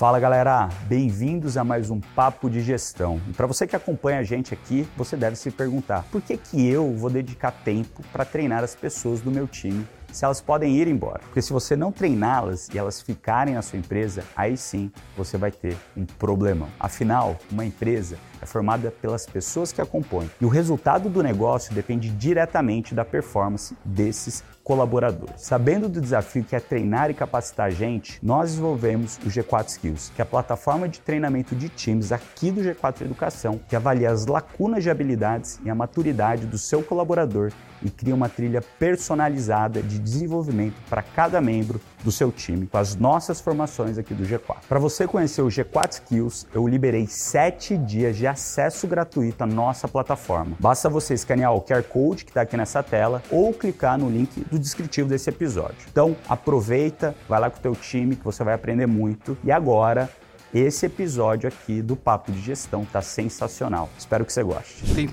Fala galera, bem-vindos a mais um Papo de Gestão. E para você que acompanha a gente aqui, você deve se perguntar: por que, que eu vou dedicar tempo para treinar as pessoas do meu time se elas podem ir embora. Porque se você não treiná-las e elas ficarem na sua empresa, aí sim você vai ter um problemão. Afinal, uma empresa é formada pelas pessoas que a compõem e o resultado do negócio depende diretamente da performance desses colaboradores. Sabendo do desafio que é treinar e capacitar a gente, nós desenvolvemos o G4 Skills, que é a plataforma de treinamento de times aqui do G4 Educação, que avalia as lacunas de habilidades e a maturidade do seu colaborador e cria uma trilha personalizada de desenvolvimento para cada membro do seu time com as nossas formações aqui do G4. Para você conhecer o G4 Skills, eu liberei 7 dias de acesso gratuito à nossa plataforma. Basta você escanear o QR Code que está aqui nessa tela ou clicar no link do descritivo desse episódio. Então, aproveita, vai lá com o teu time que você vai aprender muito. E agora, esse episódio aqui do Papo de Gestão tá sensacional. Espero que você goste. Tem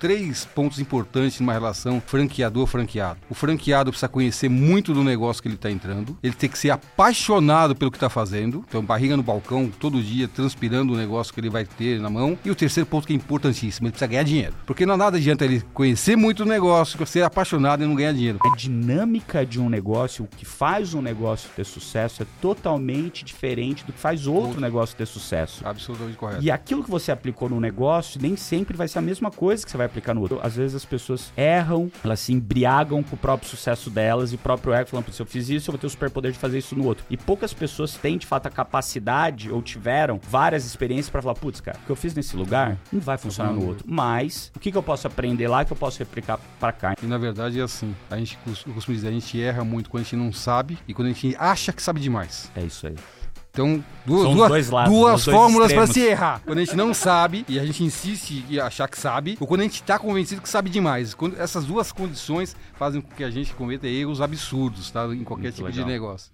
três pontos importantes numa relação franqueador-franqueado. O franqueado precisa conhecer muito do negócio que ele está entrando, ele tem que ser apaixonado pelo que está fazendo, então barriga no balcão, todo dia transpirando o negócio que ele vai ter na mão. E o terceiro ponto que é importantíssimo, ele precisa ganhar dinheiro. Porque não nada adianta ele conhecer muito o negócio, ser apaixonado e não ganhar dinheiro. A dinâmica de um negócio, o que faz um negócio ter sucesso é totalmente diferente do que faz outro, outro. negócio ter sucesso. Absolutamente correto. E aquilo que você aplicou no negócio nem sempre vai ser a mesma coisa que você vai aplicar no outro. Às vezes as pessoas erram, elas se embriagam com o próprio sucesso delas e o próprio ego falando, se eu fiz isso, eu vou ter o superpoder de fazer isso no outro. E poucas pessoas têm, de fato, a capacidade ou tiveram várias experiências para falar, putz, cara, o que eu fiz nesse lugar não vai funcionar no outro. Mas, o que, que eu posso aprender lá que eu posso replicar para cá? E na verdade é assim, a gente, eu costumo dizer, a gente erra muito quando a gente não sabe e quando a gente acha que sabe demais. É isso aí. Então, duas, duas, lados, duas fórmulas para se errar. Quando a gente não sabe e a gente insiste em achar que sabe, ou quando a gente está convencido que sabe demais. Quando essas duas condições fazem com que a gente cometa erros absurdos, tá? Em qualquer Muito tipo legal. de negócio.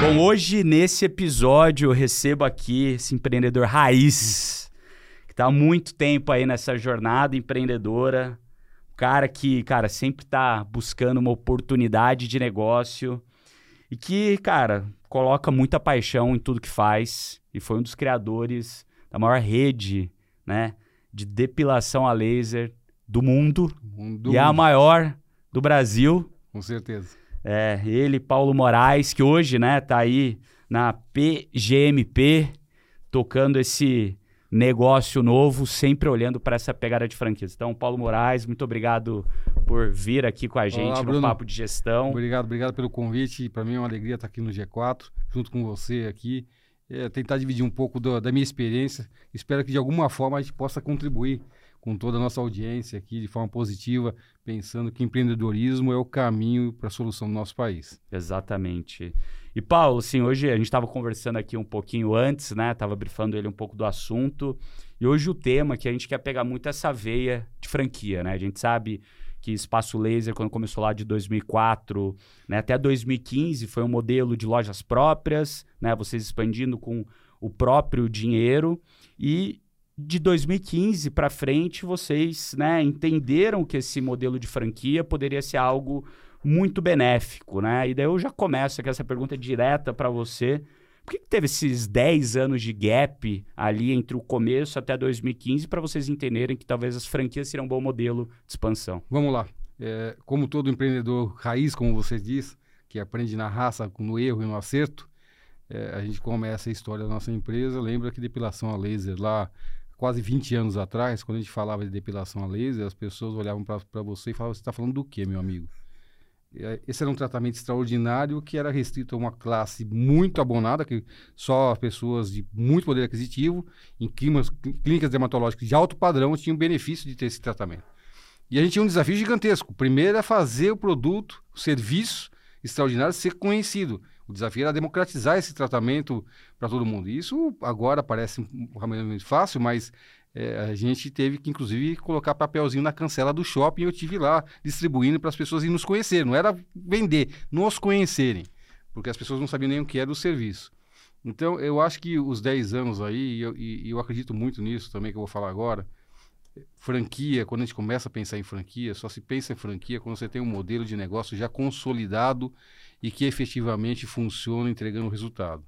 Bom, hoje nesse episódio eu recebo aqui esse empreendedor raiz, que está há muito tempo aí nessa jornada empreendedora, cara que, cara, sempre tá buscando uma oportunidade de negócio e que, cara, coloca muita paixão em tudo que faz e foi um dos criadores da maior rede, né, de depilação a laser do mundo, mundo e é a maior do Brasil. Com certeza. É, ele, Paulo Moraes, que hoje, né, tá aí na PGMP, tocando esse negócio novo, sempre olhando para essa pegada de franquias. Então, Paulo Moraes, muito obrigado por vir aqui com a gente Olá, no Bruno. Papo de Gestão. Obrigado, obrigado pelo convite. Para mim é uma alegria estar aqui no G4, junto com você aqui. É, tentar dividir um pouco do, da minha experiência. Espero que de alguma forma a gente possa contribuir com toda a nossa audiência aqui de forma positiva, pensando que empreendedorismo é o caminho para a solução do nosso país. Exatamente. E Paulo, assim, hoje a gente estava conversando aqui um pouquinho antes, né? Tava brifando ele um pouco do assunto. E hoje o tema que a gente quer pegar muito é essa veia de franquia, né? A gente sabe que Espaço Laser, quando começou lá de 2004 né, até 2015, foi um modelo de lojas próprias, né? Vocês expandindo com o próprio dinheiro. E de 2015 para frente, vocês né, entenderam que esse modelo de franquia poderia ser algo muito benéfico, né? E daí eu já começo aqui essa pergunta direta para você. Por que, que, teve esses 10 anos de gap ali entre o começo até 2015 para vocês entenderem que talvez as franquias seriam um bom modelo de expansão? Vamos lá. É, como todo empreendedor raiz, como você diz, que aprende na raça, no erro e no acerto, é, a gente começa a história da nossa empresa. Lembra que depilação a laser lá, quase 20 anos atrás, quando a gente falava de depilação a laser, as pessoas olhavam para você e falavam: Você está falando do quê, meu amigo? Esse era um tratamento extraordinário que era restrito a uma classe muito abonada, que só pessoas de muito poder aquisitivo, em climas, clínicas dermatológicas de alto padrão, tinham benefício de ter esse tratamento. E a gente tinha um desafio gigantesco. Primeiro é fazer o produto, o serviço extraordinário ser conhecido. O desafio era democratizar esse tratamento para todo mundo. Isso agora parece um fácil, mas é, a gente teve que, inclusive, colocar papelzinho na cancela do shopping. Eu tive lá distribuindo para as pessoas e nos conhecerem. Não era vender, nos conhecerem, porque as pessoas não sabiam nem o que era o serviço. Então, eu acho que os 10 anos aí, e eu, e eu acredito muito nisso também, que eu vou falar agora, franquia, quando a gente começa a pensar em franquia, só se pensa em franquia quando você tem um modelo de negócio já consolidado e que efetivamente funciona entregando resultado.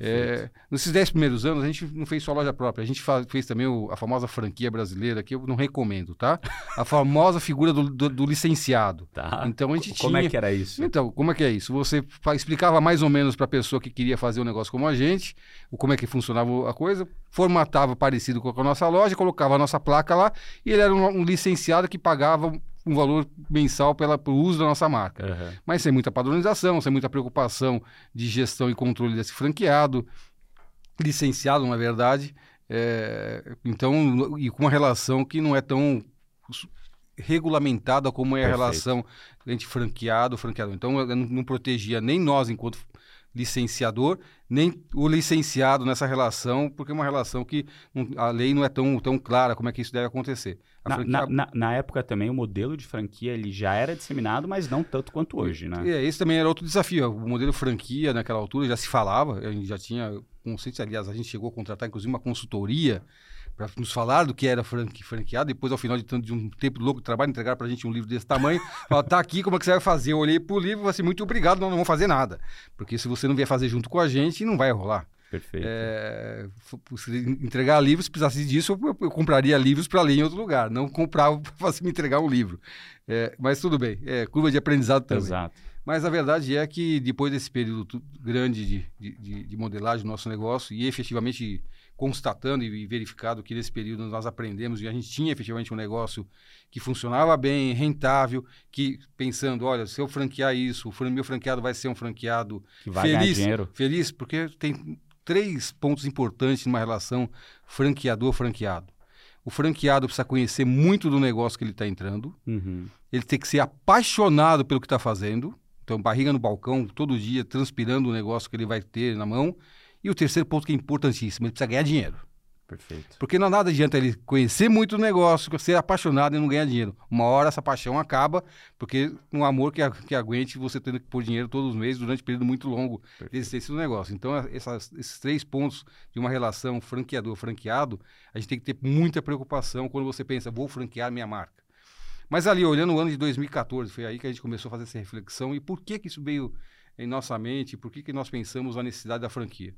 É, nesses dez primeiros anos, a gente não fez só loja própria, a gente faz, fez também o, a famosa franquia brasileira, que eu não recomendo, tá? A famosa figura do, do, do licenciado. Tá. Então a gente Como tinha... é que era isso? Então, como é que é isso? Você explicava mais ou menos para a pessoa que queria fazer um negócio como a gente, como é que funcionava a coisa, formatava parecido com a nossa loja, colocava a nossa placa lá, e ele era um, um licenciado que pagava um valor mensal pela, pelo uso da nossa marca Aham. mas sem muita padronização, sem muita preocupação de gestão e controle desse franqueado, licenciado, na verdade. É, então, e com uma relação que não é tão regulamentada como é a Perfeito. relação entre franqueado e franqueador. Então, não protegia nem nós enquanto licenciador, nem o licenciado nessa relação, porque é uma relação que a lei não é tão, tão clara como é que isso deve acontecer. Na, franquia- na- na- na época também o modelo de franquia ele já era disseminado, mas não tanto quanto hoje, né? É, esse também era outro desafio. O modelo franquia, naquela altura, já se falava, a gente já tinha conceito, aliás, a gente chegou a contratar, inclusive, uma consultoria para nos falar do que era franque, franqueado. Depois, ao final de, tanto, de um tempo louco de trabalho, entregaram para a gente um livro desse tamanho. Falaram, tá aqui, como é que você vai fazer? Eu olhei pro livro e falei assim, muito obrigado, nós não vamos fazer nada. Porque se você não vier fazer junto com a gente, não vai rolar. Perfeito. É, entregar livros, se precisasse disso, eu, eu compraria livros para ler em outro lugar. Não comprava para me entregar um livro. É, mas tudo bem, é curva de aprendizado também. Exato. Mas a verdade é que depois desse período grande de, de- de, de modelagem do nosso negócio e efetivamente constatando e verificado que nesse período nós aprendemos e a gente tinha efetivamente um negócio que funcionava bem, rentável, que pensando, olha, se eu franquear isso, o meu franqueado vai ser um franqueado Que vai feliz, dinheiro. feliz, porque tem três pontos importantes numa relação franqueador-franqueado. O franqueado precisa conhecer muito do negócio que ele está entrando, Uhum. ele tem que ser apaixonado pelo que está fazendo. Então, barriga no balcão, todo dia, transpirando o negócio que ele vai ter na mão. E o terceiro ponto que é importantíssimo, ele precisa ganhar dinheiro. Perfeito. Porque não nada adianta ele conhecer muito o negócio, ser apaixonado e não ganhar dinheiro. Uma hora essa paixão acaba, porque um amor que, que aguente você tendo que pôr dinheiro todos os meses durante um período muito longo de existência do negócio. Então, a- essas- esses três pontos de uma relação franqueador-franqueado, a gente tem que ter muita preocupação quando você pensa, vou franquear minha marca. Mas ali, olhando o ano de 2014, foi aí que a gente começou a fazer essa reflexão e por que que isso veio em nossa mente, por que que nós pensamos na necessidade da franquia.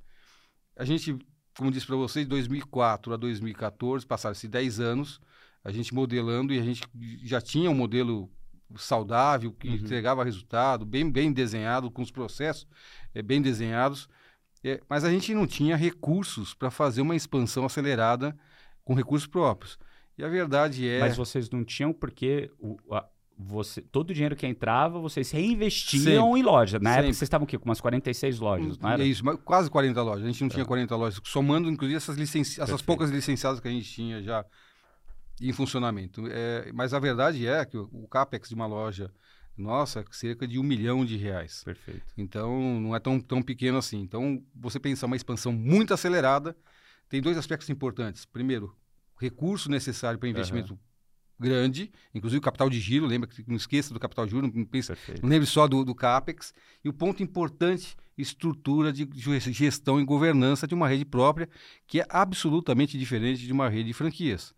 A gente, como disse para vocês, de 2004 a 2014, passaram-se 10 anos, a gente modelando e a gente já tinha um modelo saudável, que Uhum. entregava resultado, bem, bem desenhado, com os processos eh, bem desenhados, eh, mas a gente não tinha recursos para fazer uma expansão acelerada com recursos próprios. E a verdade é... Mas vocês não tinham porque o, a- você, todo o dinheiro que entrava, vocês reinvestiam Sempre. em loja. Na época Sempre. vocês estavam aqui com umas 46 lojas, não era? É isso, quase 40 lojas. A gente não Tá. tinha 40 lojas, somando inclusive essas, licenci... essas poucas licenciadas que a gente tinha já em funcionamento. É, mas a verdade é que o, o capex de uma loja nossa é cerca de um milhão de reais. Perfeito. Então não é tão, tão pequeno assim. Então você pensar uma expansão muito acelerada, tem dois aspectos importantes. Primeiro, recurso necessário para investimento grande, inclusive o capital de giro, lembra que não esqueça do capital de giro, não pense não lembre só do, do CAPEX. E o ponto importante, estrutura de ge- gestão e governança de uma rede própria, que é absolutamente diferente de uma rede de franquias.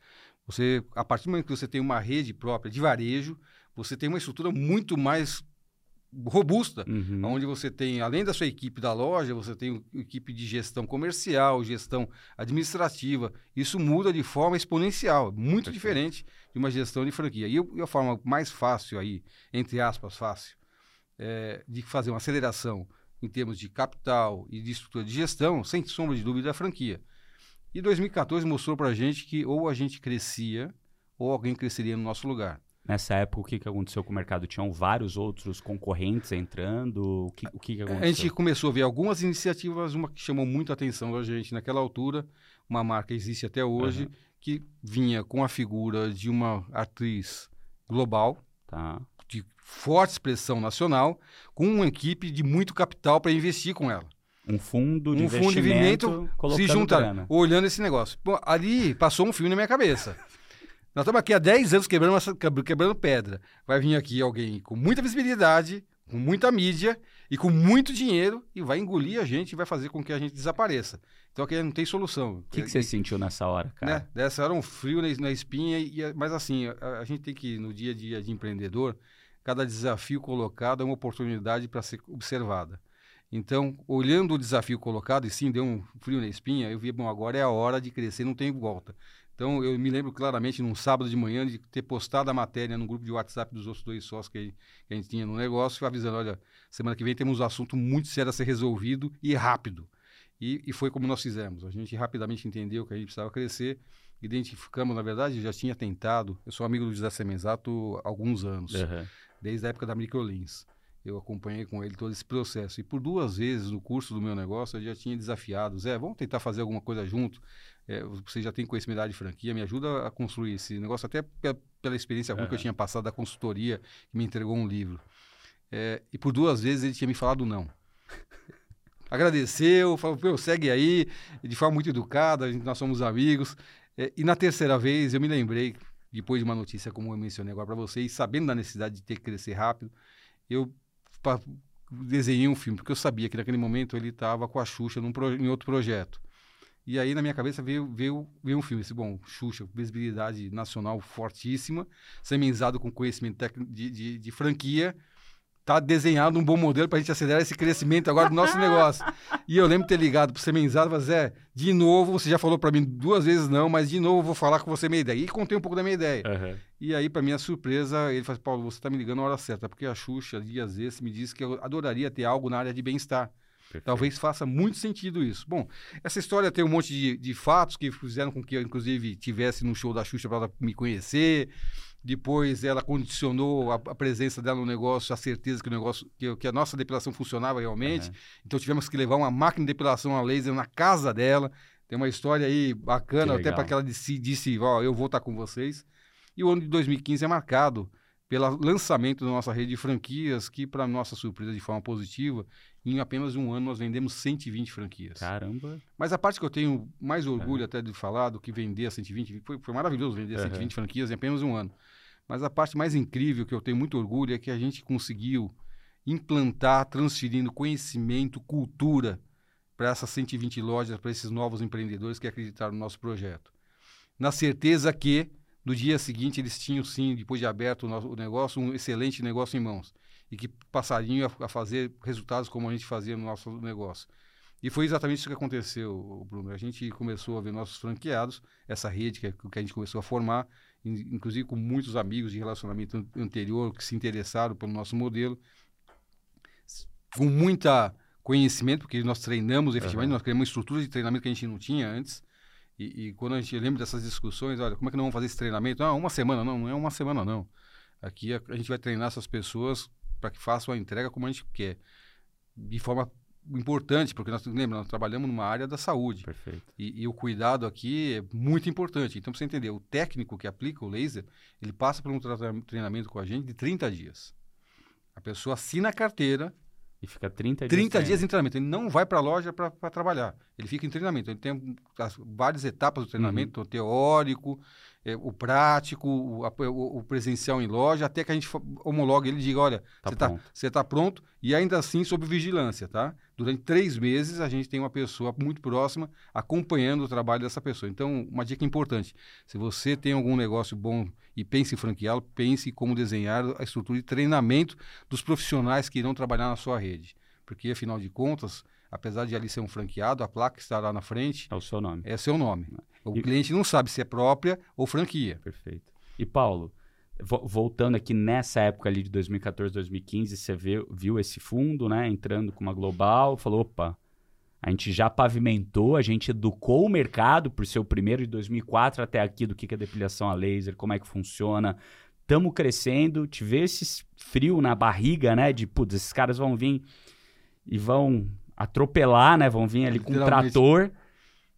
Você, a partir do momento que você tem uma rede própria de varejo, você tem uma estrutura muito mais robusta, Uhum. onde você tem, além da sua equipe da loja, você tem equipe de gestão comercial, gestão administrativa. Isso muda de forma exponencial, muito Perfeito. diferente de uma gestão de franquia. E, e a forma mais fácil aí, entre aspas, fácil, é, de fazer uma aceleração em termos de capital e de estrutura de gestão, sem sombra de dúvida, é a franquia. E 2014 mostrou para a gente que ou a gente crescia ou alguém cresceria no nosso lugar. Nessa época, o que, que aconteceu com o mercado? Tinham vários outros concorrentes entrando? O que, o que, que aconteceu? A gente começou a ver algumas iniciativas, uma que chamou muita atenção da gente naquela altura, uma marca existe até hoje, Aham. que vinha com a figura de uma atriz global, Tá. de forte expressão nacional, com uma equipe de muito capital para investir com ela. Um fundo de um fundo de investimento investimento se juntar, olhando esse negócio. Pô, ali passou um filme na minha cabeça. Nós estamos aqui há 10 anos quebrando, essa- quebrando pedra. Vai vir aqui alguém com muita visibilidade, com muita mídia e com muito dinheiro e vai engolir a gente e vai fazer com que a gente desapareça. Então aqui não tem solução. O que, que você sentiu nessa hora, cara? Né? Dessa hora um frio na, na espinha, e, mas assim, a, a, gente tem que, no dia a dia de empreendedor, cada desafio colocado é uma oportunidade para ser observada. Então, olhando o desafio colocado, e sim, deu um frio na espinha, eu vi, bom, agora é a hora de crescer, não tem volta. Então, eu me lembro claramente, num sábado de manhã, de ter postado a matéria no grupo de WhatsApp dos outros dois sócios que, a gente tinha no negócio, avisando, olha, semana que vem temos um assunto muito sério a ser resolvido e rápido. E, e foi como nós fizemos. A gente rapidamente entendeu que a gente precisava crescer, identificamos, na verdade, já tinha tentado, eu sou amigo do José Semenzato há alguns anos, uhum. desde a época da Microlins eu acompanhei com ele todo esse processo. E por duas vezes no curso do meu negócio eu já tinha desafiado, Zé, vamos tentar fazer alguma coisa junto. É, você já tem conhecimento de franquia, me ajuda a construir esse negócio, até pela experiência ruim uhum. que eu tinha passado da consultoria, que me entregou um livro. É, e por duas vezes ele tinha me falado não. Agradeceu, falou, segue aí, de forma muito educada, nós somos amigos. É, e na terceira vez eu me lembrei, depois de uma notícia como eu mencionei agora para vocês, sabendo da necessidade de ter que crescer rápido, eu desenhei um filme, porque eu sabia que naquele momento ele estava com a Xuxa num em outro projeto. E aí na minha cabeça veio, veio, veio um filme, esse, bom, Xuxa, visibilidade nacional fortíssima, semenzado com conhecimento de, de, de franquia, tá desenhado um bom modelo para a gente acelerar esse crescimento agora do nosso negócio. E eu lembro ter ligado para o Semenzado e Zé, de novo, você já falou para mim duas vezes não, mas de novo vou falar com você minha ideia. E contei um pouco da minha ideia. Uhum. E aí, para minha surpresa, ele falou, Paulo, você está me ligando na hora certa, porque a Xuxa, dias esses, me disse que eu adoraria ter algo na área de bem-estar. Talvez faça muito sentido isso. Bom, essa história tem um monte de, de fatos que fizeram com que eu, inclusive, tivesse no show da Xuxa para me conhecer. Depois ela condicionou a, a, presença dela no negócio, a certeza que o negócio, que, que a nossa depilação funcionava realmente. Uhum. Então tivemos que levar uma máquina de depilação a laser na casa dela. Tem uma história aí bacana, até para que ela disse, disse ó, eu vou estar com vocês. E o ano de 2015 é marcado pelo lançamento da nossa rede de franquias, que, para nossa surpresa, de forma positiva, em apenas um ano nós vendemos 120 franquias. Caramba! Mas a parte que eu tenho mais orgulho até de falar do que vender a 120, foi, foi maravilhoso vender uhum. 120 franquias em apenas um ano. Mas a parte mais incrível que eu tenho muito orgulho é que a gente conseguiu implantar, transferindo conhecimento, cultura para essas 120 lojas, para esses novos empreendedores que acreditaram no nosso projeto. Na certeza que no dia seguinte eles tinham sim, depois de aberto o, nosso, o negócio, um excelente negócio em mãos e que passariam a, a fazer resultados como a gente fazia no nosso negócio. E foi exatamente isso que aconteceu, Bruno. A gente começou a ver nossos franqueados, essa rede que, que a gente começou a formar, inclusive com muitos amigos de relacionamento anterior que se interessaram pelo nosso modelo, com muita conhecimento, porque nós treinamos efetivamente, uhum. nós criamos uma estrutura de treinamento que a gente não tinha antes. E, e, quando a gente lembra dessas discussões, olha, como é que nós vamos fazer esse treinamento? Ah, uma semana, não, não é uma semana, não. Aqui a, a gente vai treinar essas pessoas para que façam a entrega como a gente quer, de forma importante, porque nós lembra, nós trabalhamos numa área da saúde. Perfeito. E, e, o cuidado aqui é muito importante. Então, para você entender, o técnico que aplica o laser, ele passa por um treinamento com a gente de 30 dias. A pessoa assina a carteira. E fica 30 dias. 30 dias em treinamento. Ele não vai para a loja para trabalhar. Ele fica em treinamento. Ele tem as, várias etapas do treinamento, uhum. teórico, é, o prático, o, o, o, presencial em loja, até que a gente homologue ele e diga, olha, tá você está tá pronto e ainda assim sob vigilância, tá? Durante três meses a gente tem uma pessoa muito próxima acompanhando o trabalho dessa pessoa. Então, uma dica importante, se você tem algum negócio bom e pense em franqueá-lo, pense em como desenhar a estrutura de treinamento dos profissionais que irão trabalhar na sua rede. Porque, afinal de contas, apesar de ali ser um franqueado, a placa está lá na frente. É o seu nome. É seu nome. O e... cliente não sabe se é própria ou franquia. Perfeito. E Paulo, voltando aqui nessa época ali de 2014, 2015, você viu, viu esse fundo, né, entrando com uma global, falou, opa, a gente já pavimentou, a gente educou o mercado por ser o primeiro de 2004 até aqui do que é depilação a laser, como é que funciona. Estamos crescendo, tive esse frio na barriga, né, de, putz, esses caras vão vir e vão atropelar, né, vão vir ali com um trator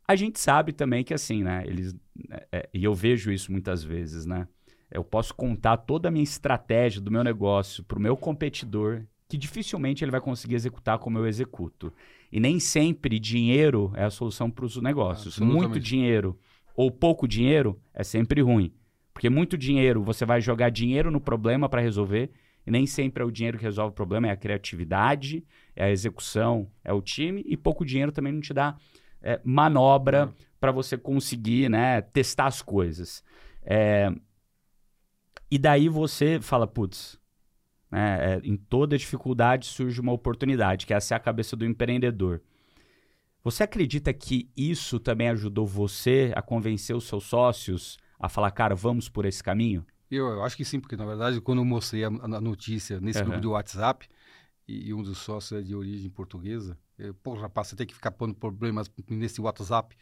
a gente sabe também que assim, né? Eles é, é, e eu vejo isso muitas vezes, né? Eu posso contar toda a minha estratégia do meu negócio para o meu competidor, que dificilmente ele vai conseguir executar como eu executo. E nem sempre dinheiro é a solução para os negócios. Muito dinheiro ou pouco dinheiro é sempre ruim. Porque muito dinheiro, você vai jogar dinheiro no problema para resolver, E nem sempre é o dinheiro que resolve o problema, é a criatividade, é a execução, é o time. E pouco dinheiro também não te dá é, manobra uhum. para você conseguir né, testar as coisas. É... E daí você fala, putz, né, é, em toda dificuldade surge uma oportunidade, que essa é a cabeça do empreendedor. Você acredita que isso também ajudou você a convencer os seus sócios a falar, cara, vamos por esse caminho? Eu, eu acho que sim, porque na verdade, quando eu mostrei a, a notícia nesse uhum. grupo de WhatsApp, e, e, um dos sócios é de origem portuguesa, eu, pô, rapaz, você tem que ficar pondo problemas nesse WhatsApp.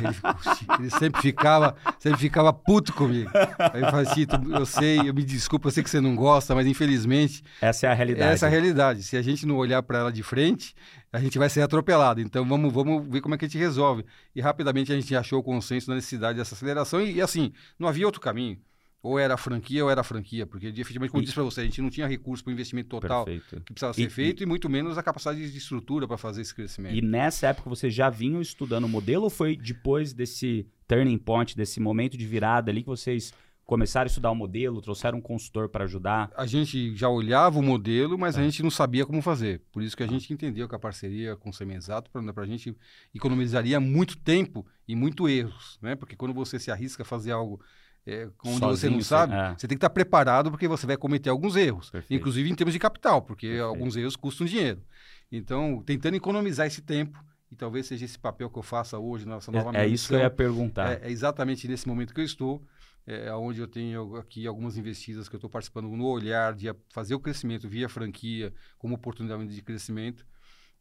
ele, ele, sempre ficava, sempre ficava puto comigo. Aí eu falei assim, eu sei, eu me desculpa, eu sei que você não gosta, mas infelizmente. Essa é a realidade. Essa é a realidade. Se a gente não olhar para ela de frente, a gente vai ser atropelado. Então vamos, vamos ver como é que a gente resolve. E rapidamente a gente achou o consenso da necessidade dessa aceleração e, e assim, não havia outro caminho. Ou era franquia ou era franquia, porque efetivamente, como eu disse para você, a gente não tinha recurso para o investimento total Perfeito. que precisava ser e, feito e, e, muito menos a capacidade de estrutura para fazer esse crescimento. E nessa época vocês já vinham estudando o modelo ou foi depois desse turning point, desse momento de virada ali que vocês começaram a estudar o modelo, trouxeram um consultor para ajudar? A gente já olhava o modelo, mas é. a gente não sabia como fazer. Por isso que a gente entendeu que a parceria com o Semenzato para a gente economizaria muito tempo e muito erros, né? Porque quando você se arrisca a fazer algo é, onde Sozinho, você não sabe, é. você tem que estar preparado porque você vai cometer alguns erros, Perfeito. inclusive em termos de capital, porque Perfeito. alguns erros custam dinheiro. Então, tentando economizar esse tempo, e talvez seja esse papel que eu faça hoje nessa é, nova É, é isso que eu ia perguntar. É, é, exatamente nesse momento que eu estou, é onde eu tenho aqui algumas investidas que eu estou participando no olhar de fazer o crescimento via franquia como oportunidade de crescimento,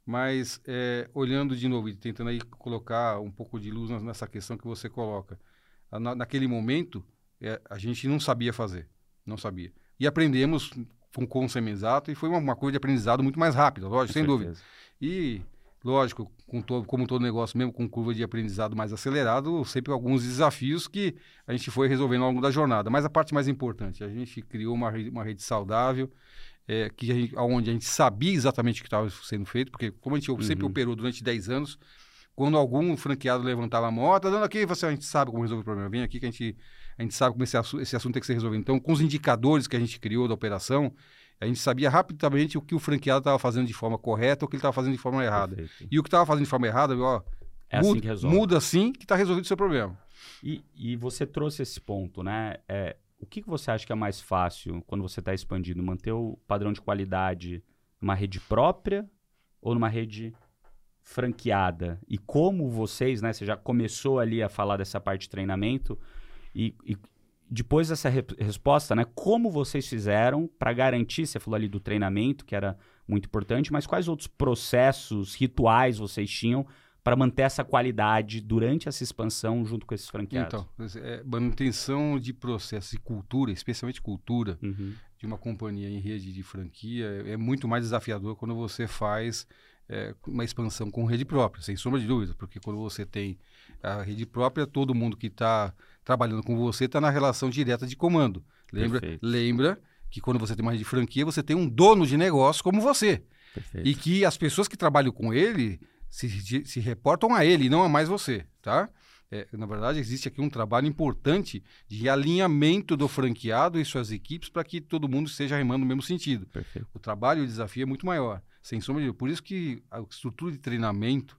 mas é, olhando de novo e tentando aí colocar um pouco de luz nessa questão que você coloca na, naquele momento, é, a gente não sabia fazer, não sabia. E aprendemos com, com o Semenzato e foi uma, uma, coisa de aprendizado muito mais rápida, lógico, com sem certeza. dúvida. E, lógico, com todo, como todo negócio, mesmo com curva de aprendizado mais acelerado, sempre alguns desafios que a gente foi resolvendo ao longo da jornada. Mas a parte mais importante, a gente criou uma, uma rede saudável, é, que a gente, onde a gente sabia exatamente o que estava sendo feito, porque como a gente uhum. sempre operou durante 10 anos, quando algum franqueado levantava a moto, tá dando aqui, você, a gente sabe como resolver o problema. Vem aqui que a gente, a gente sabe como esse, esse assunto tem que ser resolvido. Então, com os indicadores que a gente criou da operação, a gente sabia rapidamente o que o franqueado estava fazendo de forma correta ou o que ele estava fazendo de forma errada. Perfeito. E o que estava fazendo de forma errada, ó, é muda, assim que muda assim que está resolvido o seu problema. E, e você trouxe esse ponto, né? É, o que, que você acha que é mais fácil quando você está expandindo? Manter o padrão de qualidade numa rede própria ou numa rede franqueada e como vocês, né? Você já começou ali a falar dessa parte de treinamento e, e depois dessa re resposta, né? Como vocês fizeram para garantir? Você falou ali do treinamento que era muito importante, mas quais outros processos, rituais vocês tinham para manter essa qualidade durante essa expansão junto com esses franqueados? Então, é, manutenção de processos e cultura, especialmente cultura, uhum. de uma companhia em rede de franquia é muito mais desafiador quando você faz é, uma expansão com rede própria, sem sombra de dúvida, porque quando você tem a rede própria, todo mundo que está trabalhando com você está na relação direta de comando. Lembra, lembra que quando você tem uma rede de franquia, você tem um dono de negócio como você. Perfeito. E que as pessoas que trabalham com ele se, se reportam a ele não a mais você, tá? É, na verdade, existe aqui um trabalho importante de alinhamento do franqueado e suas equipes para que todo mundo esteja remando no mesmo sentido. Perfeito. O trabalho e o desafio é muito maior, sem sombra de. Por isso que a estrutura de treinamento,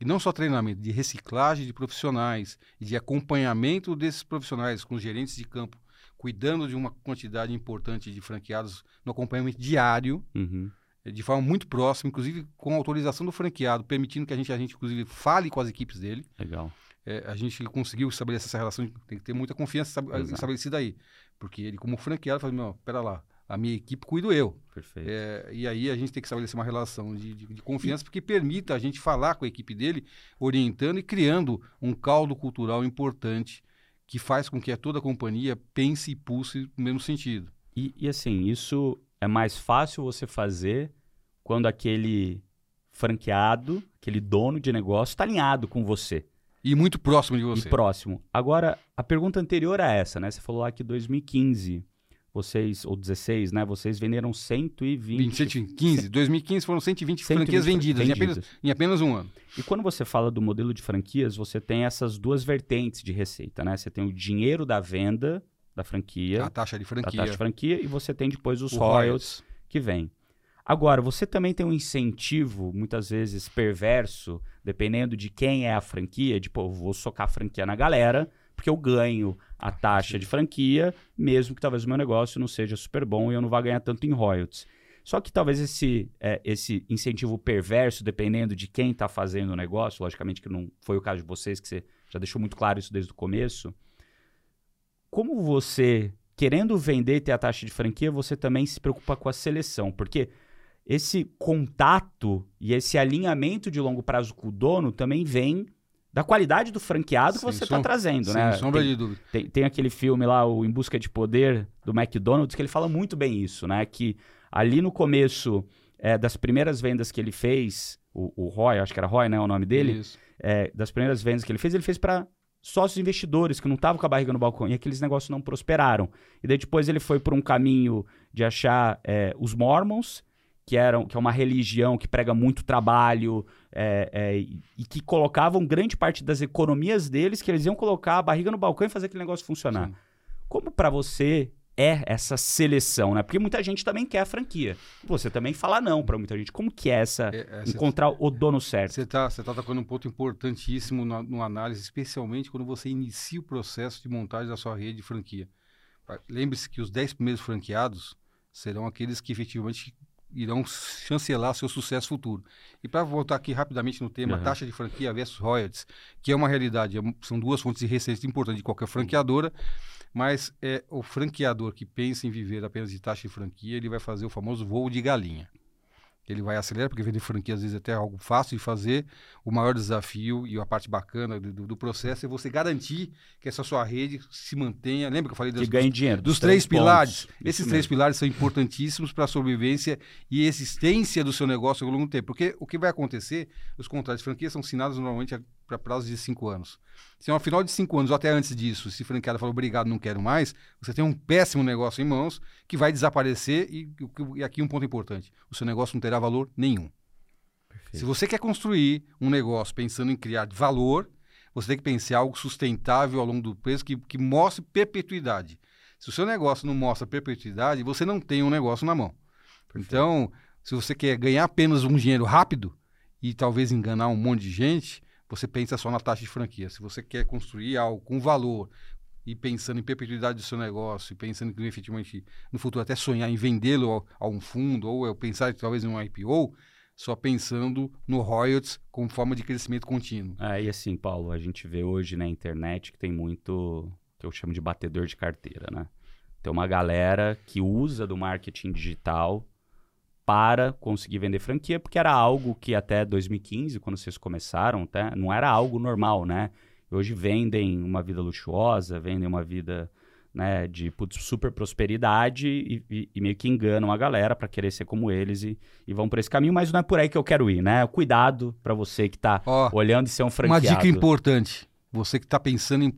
e não só treinamento, de reciclagem de profissionais e de acompanhamento desses profissionais com os gerentes de campo, cuidando de uma quantidade importante de franqueados no acompanhamento diário, uhum. É, de forma muito próxima, inclusive com autorização do franqueado, permitindo que a gente, a gente inclusive, fale com as equipes dele. Legal é, a gente conseguiu estabelecer essa relação, tem que ter muita confiança estabelecida aí. Porque ele, como franqueado, fala, não, pera lá, a minha equipe cuido eu. Perfeito. É, e aí a gente tem que estabelecer uma relação de, de, de confiança porque permita a gente falar com a equipe dele, orientando e criando um caldo cultural importante que faz com que toda a companhia pense e pulse no mesmo sentido. E, e assim, isso é mais fácil você fazer quando aquele franqueado, aquele dono de negócio está alinhado com você. E muito próximo de você. E próximo. Agora, a pergunta anterior a essa, né? Você falou lá que 2015, vocês, ou 16, né? Vocês venderam 120... 115. 2015 foram 120, 120 franquias vendidas, vendidas. Em, apenas, em apenas um ano. E quando você fala do modelo de franquias, você tem essas duas vertentes de receita, né? Você tem o dinheiro da venda da franquia. A taxa de franquia. A taxa de franquia e você tem depois os royalties que vem. Agora, você também tem um incentivo, muitas vezes perverso, dependendo de quem é a franquia, de, pô, vou socar a franquia na galera, porque eu ganho a taxa de franquia, mesmo que talvez o meu negócio não seja super bom e eu não vá ganhar tanto em royalties. Só que talvez esse, é, esse incentivo perverso, dependendo de quem está fazendo o negócio, logicamente que não foi o caso de vocês, que você já deixou muito claro isso desde o começo. Como você, querendo vender e ter a taxa de franquia, você também se preocupa com a seleção? Porque esse contato e esse alinhamento de longo prazo com o dono também vem da qualidade do franqueado que você está trazendo, sem né? sombra tem, de dúvida. Tem, tem, aquele filme lá, o Em Busca de Poder, do McDonald's, que ele fala muito bem isso, né? Que ali no começo é, das primeiras vendas que ele fez, o, o Roy, acho que era Roy, né? O nome dele. É, das primeiras vendas que ele fez, ele fez para sócios investidores que não estavam com a barriga no balcão e aqueles negócios não prosperaram. E daí depois ele foi por um caminho de achar é, os Mormons que, eram, que é uma religião que prega muito trabalho é, é, e que colocavam grande parte das economias deles, que eles iam colocar a barriga no balcão e fazer aquele negócio funcionar. Sim. Como para você é essa seleção, né? Porque muita gente também quer a franquia. Você também fala não para muita gente. Como que é essa é, é, encontrar o dono certo? Você está você tá tocando um ponto importantíssimo no, no análise, especialmente quando você inicia o processo de montagem da sua rede de franquia. Lembre-se que os 10 primeiros franqueados serão aqueles que efetivamente irão chancelar seu sucesso futuro. E para voltar aqui rapidamente no tema, uhum. taxa de franquia versus royalties, que é uma realidade, é são duas fontes de receita importantes de qualquer franqueadora, mas é o franqueador que pensa em viver apenas de taxa de franquia, ele vai fazer o famoso voo de galinha ele vai acelerar, porque vender franquia às vezes é até algo fácil de fazer. O maior desafio e a parte bacana do, do processo é você garantir que essa sua rede se mantenha. Lembra que eu falei dos, ganhe dinheiro, dos, dos três, três pilares? Esses três pilares são importantíssimos para a sobrevivência e existência do seu negócio ao longo do tempo. Porque o que vai acontecer, os contratos de franquia são assinados normalmente para prazos de cinco anos. Se ao final de cinco anos ou até antes disso, se franqueada falou obrigado, não quero mais, você tem um péssimo negócio em mãos que vai desaparecer e, e aqui um ponto importante, o seu negócio não terá valor nenhum. Perfeito. Se você quer construir um negócio pensando em criar valor, você tem que pensar algo sustentável ao longo do preço que, que mostre perpetuidade. Se o seu negócio não mostra perpetuidade, você não tem um negócio na mão. Perfeito. Então, se você quer ganhar apenas um dinheiro rápido e talvez enganar um monte de gente, você pensa só na taxa de franquia. Se você quer construir algo com valor e pensando em perpetuidade do seu negócio, e pensando que efetivamente no futuro até sonhar em vendê-lo a, um fundo, ou pensar talvez em um IPO, só pensando no royalties como forma de crescimento contínuo. É, e assim, Paulo, a gente vê hoje na internet que tem muito que eu chamo de batedor de carteira, né? Tem uma galera que usa do marketing digital para conseguir vender franquia, porque era algo que até 2015, quando vocês começaram, tá, não era algo normal, né? Hoje vendem uma vida luxuosa, vendem uma vida né, de putz, super prosperidade e, e, e, meio que enganam a galera para querer ser como eles e, e vão por esse caminho, mas não é por aí que eu quero ir, né? Cuidado para você que está olhando e ser um franqueado. Uma dica importante, você que está pensando em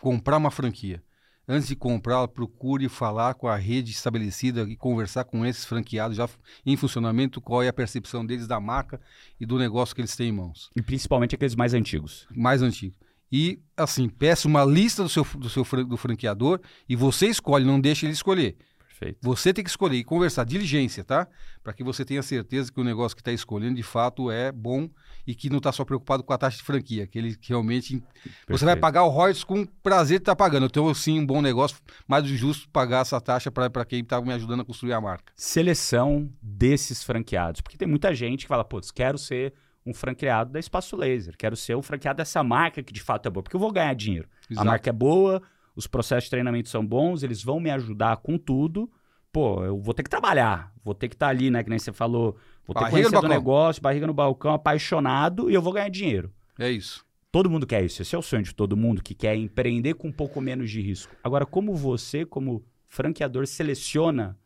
comprar uma franquia antes de comprá-la, procure falar com a rede estabelecida e conversar com esses franqueados já em funcionamento, qual é a percepção deles da marca e do negócio que eles têm em mãos. E principalmente aqueles mais antigos. Mais antigos. E, assim, peça uma lista do seu, do seu do franqueador e você escolhe, não deixe ele escolher. Perfeito. Você tem que escolher e conversar, diligência, tá? Para que você tenha certeza que o negócio que está escolhendo de fato é bom e que não está só preocupado com a taxa de franquia, que ele realmente. Perfeito. Você vai pagar o royalties com prazer de estar tá pagando. Eu tenho sim um bom negócio, mais justo pagar essa taxa para quem está me ajudando a construir a marca. Seleção desses franqueados. Porque tem muita gente que fala, putz, quero ser um franqueado da Espaço Laser, quero ser um franqueado dessa marca que de fato é boa, porque eu vou ganhar dinheiro. Exato. A marca é boa, os processos de treinamento são bons, eles vão me ajudar com tudo. Pô, eu vou ter que trabalhar, vou ter que estar tá ali, né? Que nem você falou, vou ter barriga que conhecer do negócio, barriga no balcão, apaixonado e eu vou ganhar dinheiro. É isso. Todo mundo quer isso. Esse é o sonho de todo mundo que quer empreender com um pouco menos de risco. Agora, como você, como franqueador, seleciona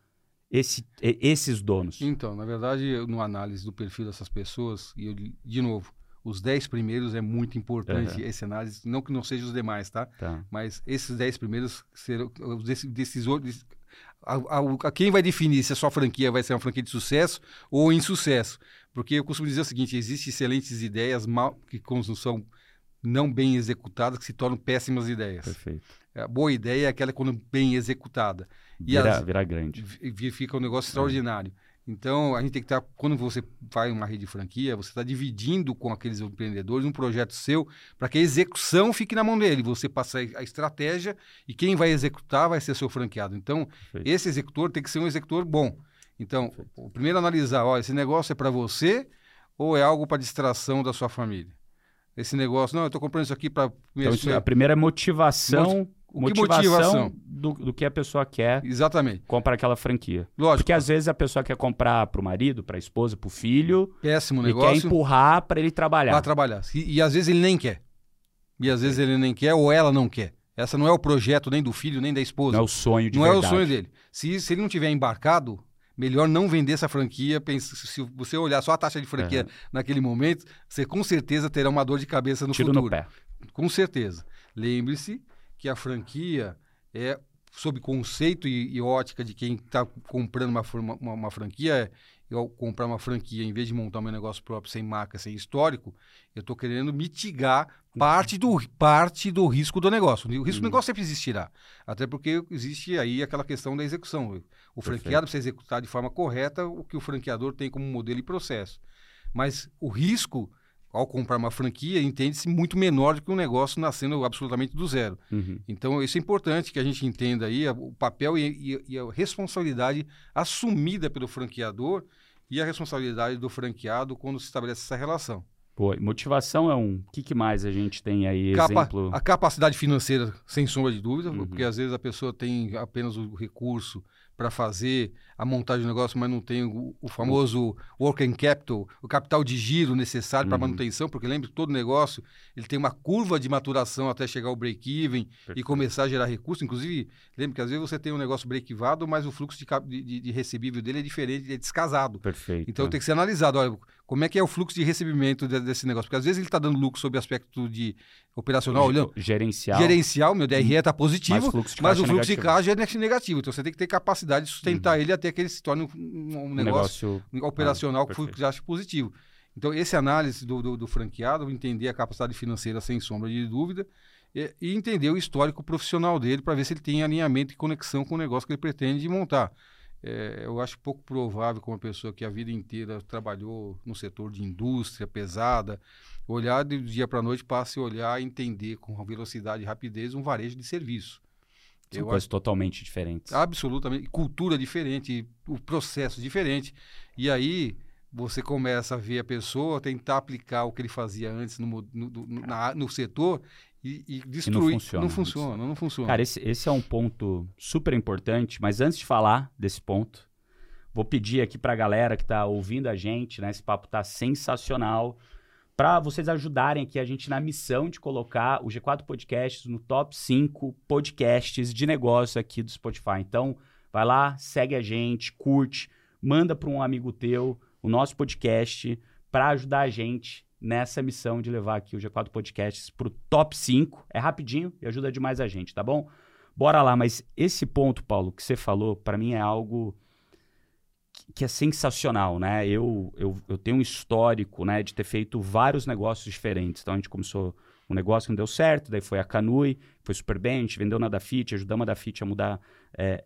esse, esses donos? Então, na verdade, no análise do perfil dessas pessoas, e eu, de novo, os 10 primeiros é muito importante uhum. esse análise, não que não sejam os demais, tá? tá. Mas esses 10 primeiros serão os decisores. A, a, a, quem vai definir se a sua franquia vai ser uma franquia de sucesso ou insucesso? Porque eu costumo dizer o seguinte: existem excelentes ideias mal, que são não bem executadas que se tornam péssimas ideias. Perfeito. A boa ideia é aquela quando bem executada. Vira, as, vira grande. Fica um negócio extraordinário. Então, a gente tem que estar, tá, quando você vai uma rede de franquia, você está dividindo com aqueles empreendedores um projeto seu para que a execução fique na mão dele. Você passa a estratégia e quem vai executar vai ser seu franqueado. Então, Perfeito. esse executor tem que ser um executor bom. Então, o primeiro analisar, ó, esse negócio é para você ou é algo para distração da sua família? Esse negócio, não, eu estou comprando isso aqui para... Então, a primeira é motivação motivação, motivação? Do, do, que a pessoa quer Exatamente. comprar aquela franquia. Lógico. Porque às vezes a pessoa quer comprar para o marido, para a esposa, para o filho. Péssimo negócio. E quer empurrar para ele trabalhar. Para trabalhar. E, e, às vezes ele nem quer. E às vezes ele nem quer ou ela não quer. Essa não é o projeto nem do filho, nem da esposa. Não é o sonho de Não verdade. é o sonho dele. Se, se ele não tiver embarcado, melhor não vender essa franquia. se você olhar só a taxa de franquia uhum. naquele momento, você com certeza terá uma dor de cabeça no Tiro futuro. No pé. Com certeza. Lembre-se que a franquia é sob conceito e, e ótica de quem está comprando uma, uma, uma franquia, é, eu comprar uma franquia, em vez de montar meu negócio próprio sem marca, sem histórico, eu estou querendo mitigar parte do, parte do risco do negócio. O risco do uhum. negócio sempre existirá. Até porque existe aí aquela questão da execução. O franqueado precisa executar de forma correta o que o franqueador tem como modelo e processo. Mas o risco ao comprar uma franquia, entende-se muito menor do que um negócio nascendo absolutamente do zero. Uhum. Então, isso é importante que a gente entenda aí o papel e, e, e, a responsabilidade assumida pelo franqueador e a responsabilidade do franqueado quando se estabelece essa relação. Pô, motivação é um. O que, que, mais a gente tem aí? Capa, exemplo? A capacidade financeira, sem sombra de dúvida, uhum. porque às vezes a pessoa tem apenas o recurso para fazer a montagem do negócio, mas não tem o, o famoso working capital, o capital de giro necessário uhum. para manutenção, porque lembre que todo negócio ele tem uma curva de maturação até chegar ao break-even e começar a gerar recurso. Inclusive, lembre que às vezes você tem um negócio break-evado, mas o fluxo de, de, de, recebível dele é diferente, é descasado. Perfeito. Então tem que ser analisado. Olha, como é que é o fluxo de recebimento de, desse negócio? Porque às vezes ele está dando lucro sob aspecto de operacional, olhando. Gerencial. Gerencial, meu DRE está positivo, mas, fluxo mas o fluxo de caixa é negativo. Então você tem que ter capacidade de sustentar uhum. ele até que ele se torne um, um negócio, negócio, operacional ah, que fluxo acha positivo. Então, esse análise do, do, do, franqueado, entender a capacidade financeira sem sombra de dúvida e, e entender o histórico profissional dele para ver se ele tem alinhamento e conexão com o negócio que ele pretende montar. É, eu acho pouco provável que uma pessoa que a vida inteira trabalhou no setor de indústria pesada, olhar de dia para noite passe a olhar e entender com velocidade e rapidez um varejo de serviço. São eu coisas acho... totalmente diferentes. Absolutamente. Cultura diferente, o processo diferente. E aí você começa a ver a pessoa tentar aplicar o que ele fazia antes no, no, no, na, no setor e, e destruir. E não funciona. Não funciona, não funciona. Cara, esse, esse é um ponto super importante, mas antes de falar desse ponto, vou pedir aqui para a galera que está ouvindo a gente, né? Esse papo está sensacional para vocês ajudarem aqui a gente na missão de colocar o G4 Podcasts no top 5 podcasts de negócio aqui do Spotify. Então, vai lá, segue a gente, curte, manda para um amigo teu o nosso podcast para ajudar a gente nessa missão de levar aqui o G4 Podcasts para o top 5. É rapidinho e ajuda demais a gente, tá bom? Bora lá, mas esse ponto, Paulo, que você falou, para mim é algo que é sensacional, né? Eu, eu, eu tenho um histórico, né, de ter feito vários negócios diferentes. Então a gente começou um negócio que não deu certo, daí foi a Canui, foi super bem, a gente vendeu na Dafit, ajudamos a Dafit a mudar é,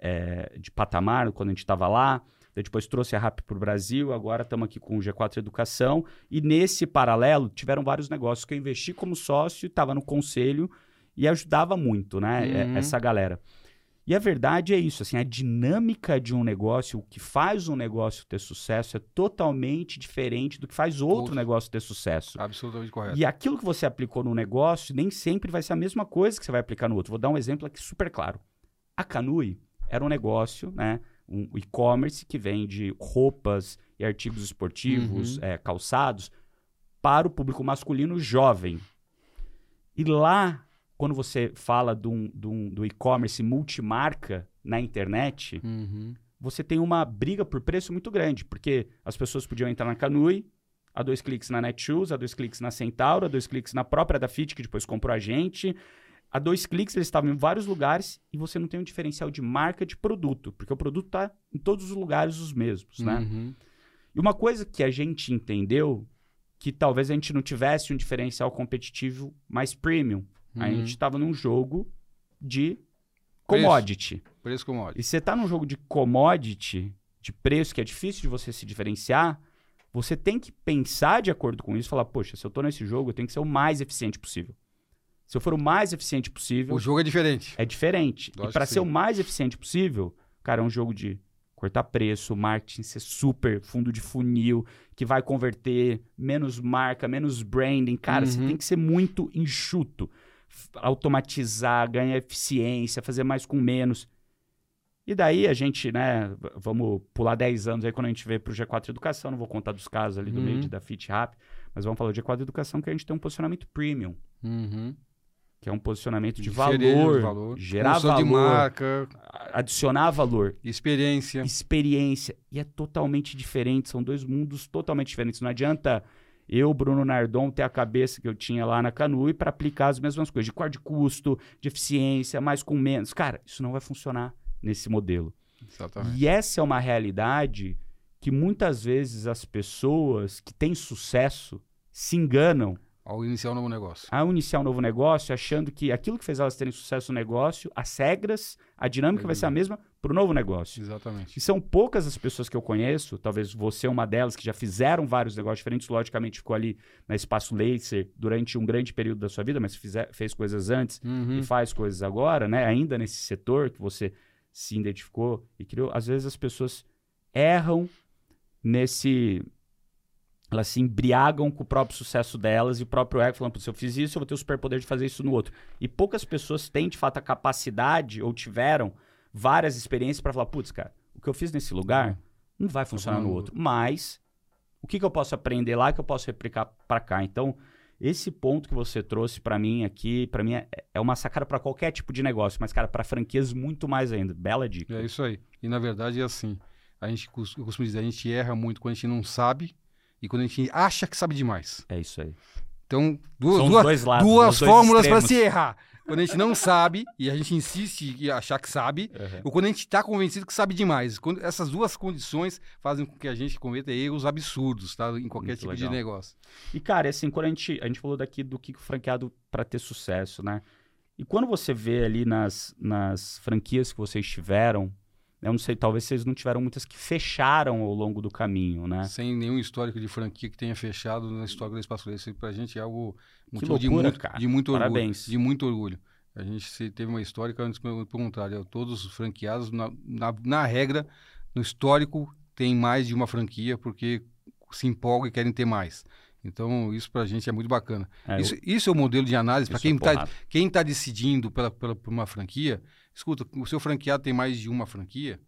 é, de patamar quando a gente estava lá. Daí depois trouxe a RAP para o Brasil, agora estamos aqui com o G4 Educação. E nesse paralelo, tiveram vários negócios que eu investi como sócio, estava no conselho e ajudava muito, né? Uhum. Essa galera. E a verdade é isso, assim, a dinâmica de um negócio, o que faz um negócio ter sucesso é totalmente diferente do que faz outro, outro. negócio ter sucesso. Absolutamente correto. E aquilo que você aplicou no negócio nem sempre vai ser a mesma coisa que você vai aplicar no outro. Vou dar um exemplo aqui super claro. A Canui era um negócio, né, um e-commerce que vende roupas e artigos esportivos, uhum. é, calçados, para o público masculino jovem. E lá quando você fala do, do, do e-commerce multimarca na internet, uhum. você tem uma briga por preço muito grande, porque as pessoas podiam entrar na Canui, a dois cliques na Netshoes, a dois cliques na Centauro, a dois cliques na própria da Fit, que depois comprou a gente. A dois cliques eles estavam em vários lugares e você não tem um diferencial de marca de produto, porque o produto está em todos os lugares os mesmos, né? Uhum. E uma coisa que a gente entendeu que talvez a gente não tivesse um diferencial competitivo mais premium. Uhum. A gente estava num jogo de commodity. Preço commodity. E você está num jogo de commodity, de preço, que é difícil de você se diferenciar, você tem que pensar de acordo com isso, falar, poxa, se eu estou nesse jogo, eu tenho que ser o mais eficiente possível. Se eu for o mais eficiente possível, O jogo é diferente. é diferente. Lógico e para ser sim. o mais eficiente possível, cara, é um jogo de cortar preço, marketing ser super fundo de funil, que vai converter menos marca, menos branding. Cara, você Uhum. tem que ser muito enxuto. Automatizar, ganhar eficiência, fazer mais com menos. E daí a gente, né, vamos pular 10 anos aí quando a gente vê pro G4 Educação, não vou contar dos casos ali do Uhum. meio da Fit Rap, mas vamos falar do G4 Educação que a gente tem um posicionamento premium, Uhum. Que é um posicionamento de valor, valor. gerar valor, de marca, adicionar valor, experiência. experiência. E é totalmente diferente, são dois mundos totalmente diferentes. Não adianta eu, Bruno Nardon, ter a cabeça que eu tinha lá na Canu para aplicar as mesmas coisas, de corte de custo, de eficiência, mais com menos. Cara, isso não vai funcionar nesse modelo. Exatamente. E essa é uma realidade que muitas vezes as pessoas que têm sucesso se enganam Ao iniciar um novo negócio. ao iniciar um novo negócio, achando que aquilo que fez elas terem sucesso no negócio, as regras, a dinâmica vai ser a mesma para o novo negócio. Exatamente. E são poucas as pessoas que eu conheço, talvez você é uma delas, que já fizeram vários negócios diferentes, logicamente ficou ali na Espaço Laser durante um grande período da sua vida, mas fizer- fez coisas antes Uhum. e faz coisas agora, né? Ainda nesse setor que você se identificou e criou. Às vezes as pessoas erram nesse. Elas se embriagam com o próprio sucesso delas e o próprio ego, falando, "Putz, se eu fiz isso, eu vou ter o superpoder de fazer isso no outro. E poucas pessoas têm, de fato, a capacidade ou tiveram várias experiências para falar, putz, cara, o que eu fiz nesse lugar não vai funcionar no no outro. Mas o que, que eu posso aprender lá que eu posso replicar para cá? Então, esse ponto que você trouxe para mim aqui, para mim é, é uma sacada para qualquer tipo de negócio, mas cara, para franquias muito mais ainda. Bela dica. É isso aí. E na verdade é assim. A gente cos- eu costumo dizer, a gente erra muito quando a gente não sabe e quando a gente acha que sabe demais. É isso aí. Então, duas, São duas, dois lados, duas fórmulas para se errar. Quando a gente não sabe e a gente insiste em achar que sabe, ou quando a gente está convencido que sabe demais. Quando, essas duas condições fazem com que a gente cometa erros absurdos, tá? Em qualquer Muito tipo legal. de negócio. E, cara, assim, quando a gente, a gente falou daqui do que que o franqueado para ter sucesso, né? E quando você vê ali nas, nas franquias que vocês tiveram, eu não sei, talvez vocês não tiveram muitas que fecharam ao longo do caminho, né? Sem nenhum histórico de franquia que tenha fechado na história do Espaço Laser. Isso pra gente é algo motivo de muito, cara. de muito orgulho. Parabéns. De muito orgulho. A gente teve uma histórica, antes pelo contrário, todos os franqueados, na, na, na regra, no histórico, tem mais de uma franquia porque se empolgam e querem ter mais. Então, isso pra gente é muito bacana. É, isso, isso é o modelo de análise para é quem está quem tá decidindo pela, pela, por uma franquia. Escuta, o seu franqueado tem mais de uma franquia.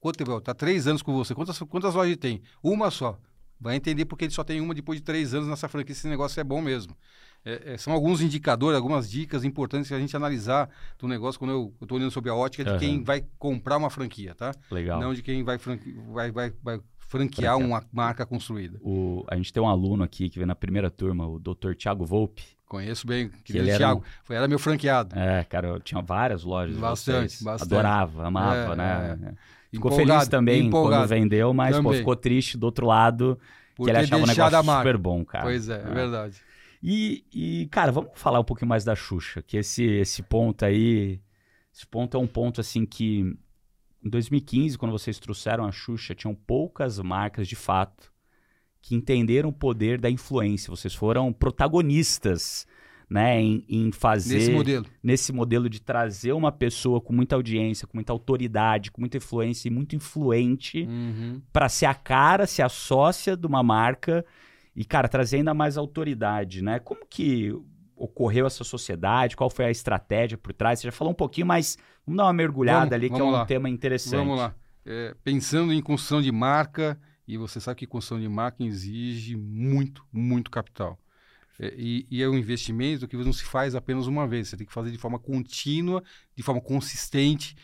Quanto tempo? Está três anos com você. Quantas, quantas lojas ele tem? Uma só. Vai entender porque ele só tem uma depois de três anos nessa franquia. Esse negócio é bom mesmo. É, é, são alguns indicadores, algumas dicas importantes que a gente analisar do negócio quando eu estou olhando sobre a ótica de Aham. quem vai comprar uma franquia, tá? Legal. Não de quem vai, franque- vai, vai, vai franquear uma marca construída. O, a gente tem um aluno aqui que veio na primeira turma, o Dr. Thiago Volpe. Conheço bem, ele querido era Thiago. Foi, era meu franqueado. É, cara, eu tinha várias lojas. Bastante, bastante. Adorava, amava, É, né? Ficou Empolgado, feliz também quando empolgado. vendeu, mas pô, ficou triste do outro lado, Por que ele achava um negócio super bom, cara. Pois é, é verdade. E, e, cara, vamos falar um pouquinho mais da Xuxa, que esse, esse ponto aí, esse ponto é um ponto assim que em 2015, quando vocês trouxeram a Xuxa, tinham poucas marcas de fato que entenderam o poder da influência. Vocês foram protagonistas, né, em, em fazer Nesse modelo. nesse modelo de trazer uma pessoa com muita audiência, com muita autoridade, com muita influência e muito influente Uhum. para ser a cara, ser a sócia de uma marca e, cara, trazer ainda mais autoridade, né? Como que ocorreu essa sociedade? Qual foi a estratégia por trás? Você já falou um pouquinho, mas vamos dar uma mergulhada Vamos- ali, que é um lá. tema interessante. Vamos lá. É, pensando em construção de marca, e você sabe que construção de marca exige muito, muito capital. É, e, e é um investimento que não se faz apenas uma vez, você tem que fazer de forma contínua, de forma consistente.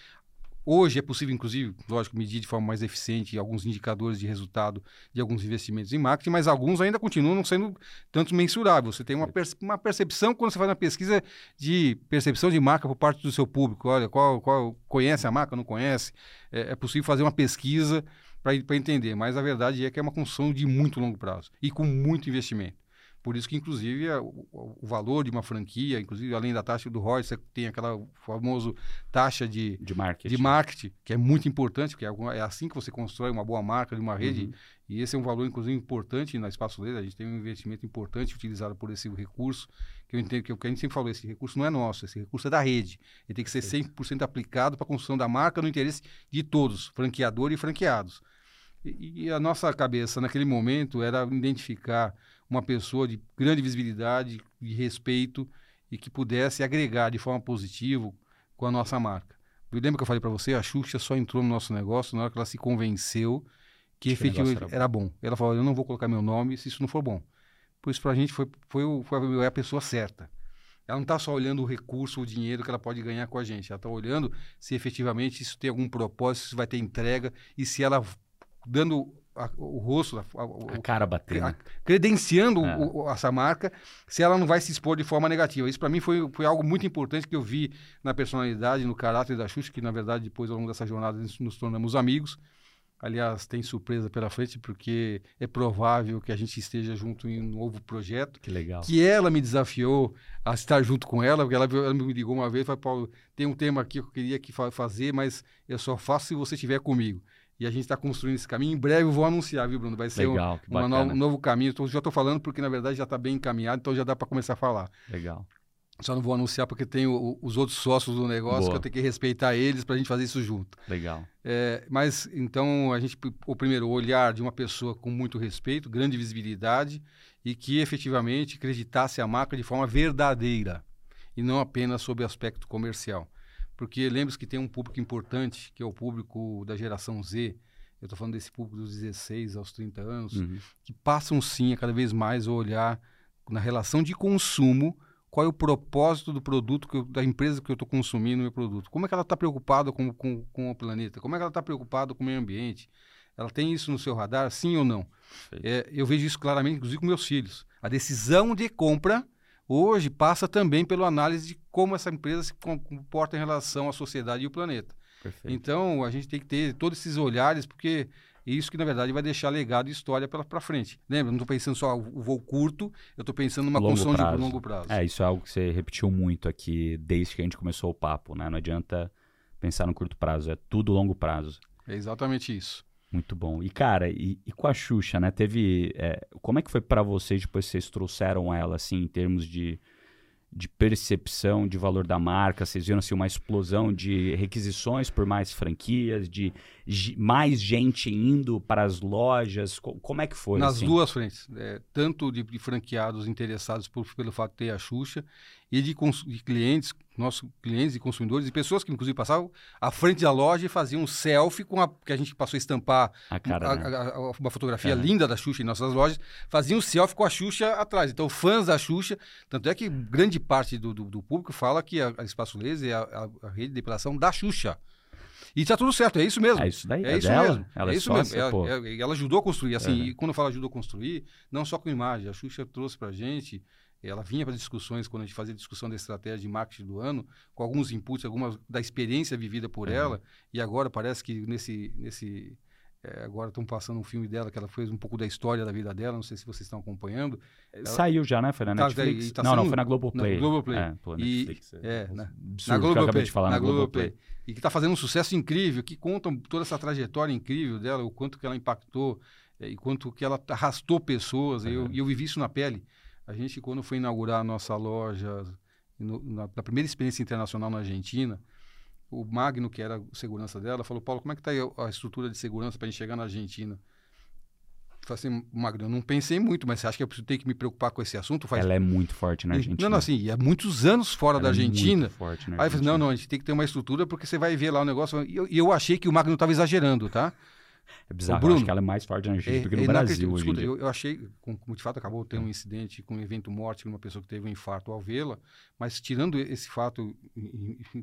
Hoje é possível, inclusive, lógico, medir de forma mais eficiente alguns indicadores de resultado de alguns investimentos em marketing, mas alguns ainda continuam não sendo tanto mensuráveis. Você tem uma, perce- uma percepção quando você faz uma pesquisa de percepção de marca por parte do seu público. Olha, qual, qual conhece a marca, não conhece? É, é possível fazer uma pesquisa para entender, mas a verdade é que é uma construção de muito longo prazo e com muito investimento. Por isso que, inclusive, a, o, o, valor de uma franquia, inclusive, além da taxa do ROI, você tem aquela famosa taxa de, de, marketing. de marketing, que é muito importante, porque é, é assim que você constrói uma boa marca de uma rede. Uhum. E esse é um valor, inclusive, importante na Espaço Laser. A gente tem um investimento importante utilizado por esse recurso, que eu entendo que, que a gente sempre falou, esse recurso não é nosso, esse recurso é da rede. Ele tem que ser 100% aplicado para a construção da marca no interesse de todos, franqueador e franqueados. E, e a nossa cabeça, naquele momento, era identificar uma pessoa de grande visibilidade, de respeito e que pudesse agregar de forma positiva com a nossa marca. Eu lembro que eu falei para você, a Xuxa só entrou no nosso negócio na hora que ela se convenceu que, que efetivamente era, era bom. Ela falou: eu não vou colocar meu nome se isso não for bom. Por isso, para a gente, foi, foi, foi a pessoa certa. Ela não está só olhando o recurso, o dinheiro que ela pode ganhar com a gente. Ela está olhando se efetivamente isso tem algum propósito, se vai ter entrega e se ela, dando a, o rosto, a, a, a cara batendo, credenciando é. o, essa marca, se ela não vai se expor de forma negativa. Isso para mim foi, foi algo muito importante que eu vi na personalidade, no caráter da Xuxa, que na verdade depois ao longo dessa jornada nos tornamos amigos. Aliás, tem surpresa pela frente, porque é provável que a gente esteja junto em um novo projeto. Que legal. Que ela me desafiou a estar junto com ela, porque ela, ela me ligou uma vez e falou: Paulo, tem um tema aqui que eu queria que fazer, mas eu só faço se você estiver comigo. E a gente está construindo esse caminho. Em breve eu vou anunciar, viu, Bruno? Vai ser legal, um, no, um novo caminho. Já estou falando porque, na verdade, já está bem encaminhado, então já dá para começar a falar. Legal. Só não vou anunciar porque tem o, os outros sócios do negócio Boa. que eu tenho que respeitar eles para a gente fazer isso junto. Legal. É, mas então a gente, o primeiro, o olhar de uma pessoa com muito respeito, grande visibilidade e que efetivamente acreditasse a marca de forma verdadeira e não apenas sob aspecto comercial. Porque lembre-se que tem um público importante, que é o público da geração Z. Eu estou falando desse público dos 16 aos 30 anos, uhum. que passam sim a cada vez mais a olhar na relação de consumo qual é o propósito do produto, eu, da empresa que eu estou consumindo o meu produto. Como é que ela está preocupada com, com, com o planeta? Como é que ela está preocupada com o meio ambiente? Ela tem isso no seu radar, sim ou não? É, eu vejo isso claramente, inclusive com meus filhos. A decisão de compra hoje passa também pela análise de como essa empresa se comporta em relação à sociedade e o planeta. Perfeito. Então, a gente tem que ter todos esses olhares, porque isso que, na verdade, vai deixar legado e história para frente. Lembra? Não estou pensando só o voo curto, eu estou pensando numa longo construção prazo. de longo prazo. É, isso é algo que você repetiu muito aqui desde que a gente começou o papo, né? Não adianta pensar no curto prazo, é tudo longo prazo. É exatamente isso. Muito bom. E, cara, e, e com a Xuxa, né? Teve. É, como é que foi para vocês depois que vocês trouxeram ela, assim, em termos de de percepção de valor da marca? Vocês viram assim, uma explosão de requisições por mais franquias, de mais gente indo para as lojas? Como é que foi? Nas assim? duas frentes. É, tanto de, de, franqueados interessados por, pelo fato de ter a Xuxa e de, de, clientes, nossos clientes e consumidores, e pessoas que inclusive passavam à frente da loja e faziam um selfie com a que a gente passou a estampar a cara, a, né? a, uma fotografia é. linda da Xuxa em nossas lojas, faziam um selfie com a Xuxa atrás. Então, fãs da Xuxa, tanto é que grande parte do, do, do público fala que a, Espaço Laser é a, rede de depilação da Xuxa. E está tudo certo, é isso mesmo. É isso daí, é, é isso dela. mesmo. Ela é, é isso sócia, mesmo. Ela, ela, ajudou a construir, assim, uhum. e quando eu falo ajudou a construir, não só com imagem, a Xuxa trouxe pra gente ela vinha para discussões, quando a gente fazia discussão da estratégia de marketing do ano, com alguns inputs, algumas da experiência vivida por uhum. ela, e agora parece que nesse. nesse é, agora estão passando um filme dela, que ela fez um pouco da história da vida dela, não sei se vocês estão acompanhando. Ela... Saiu já, né? Foi na tá, Netflix? Tá, tá não, não, foi na Globoplay. Na Globoplay. É, pô, Netflix. E, é, é na, na Globoplay. falar, na, na Globoplay. Globoplay. E que está fazendo um sucesso incrível, que contam toda essa trajetória incrível dela, o quanto que ela impactou, é, e quanto que ela arrastou pessoas, e eu, eu vivi isso na pele. A gente, quando foi inaugurar a nossa loja, no, na, na, primeira experiência internacional na Argentina, o Magno, que era o segurança dela, falou: Paulo, como é que está a estrutura de segurança para a gente chegar na Argentina? Falei assim, Magno, eu não pensei muito, mas você acha que eu preciso ter que me preocupar com esse assunto? Faz... Ela é muito forte na Argentina. Não, não, assim, e há muitos anos fora Ela da Argentina. É muito forte na Argentina. Aí eu falei, não, não, a gente tem que ter uma estrutura porque você vai ver lá o negócio. E eu, eu achei que o Magno estava exagerando, tá? É bizarro, Bruno, acho que ela é mais forte na Argentina é, do que no Brasil hoje Escuta, eu, eu, achei, como, de fato acabou tendo um incidente com um evento morte de uma pessoa que teve um infarto ao vê-la, mas tirando esse fato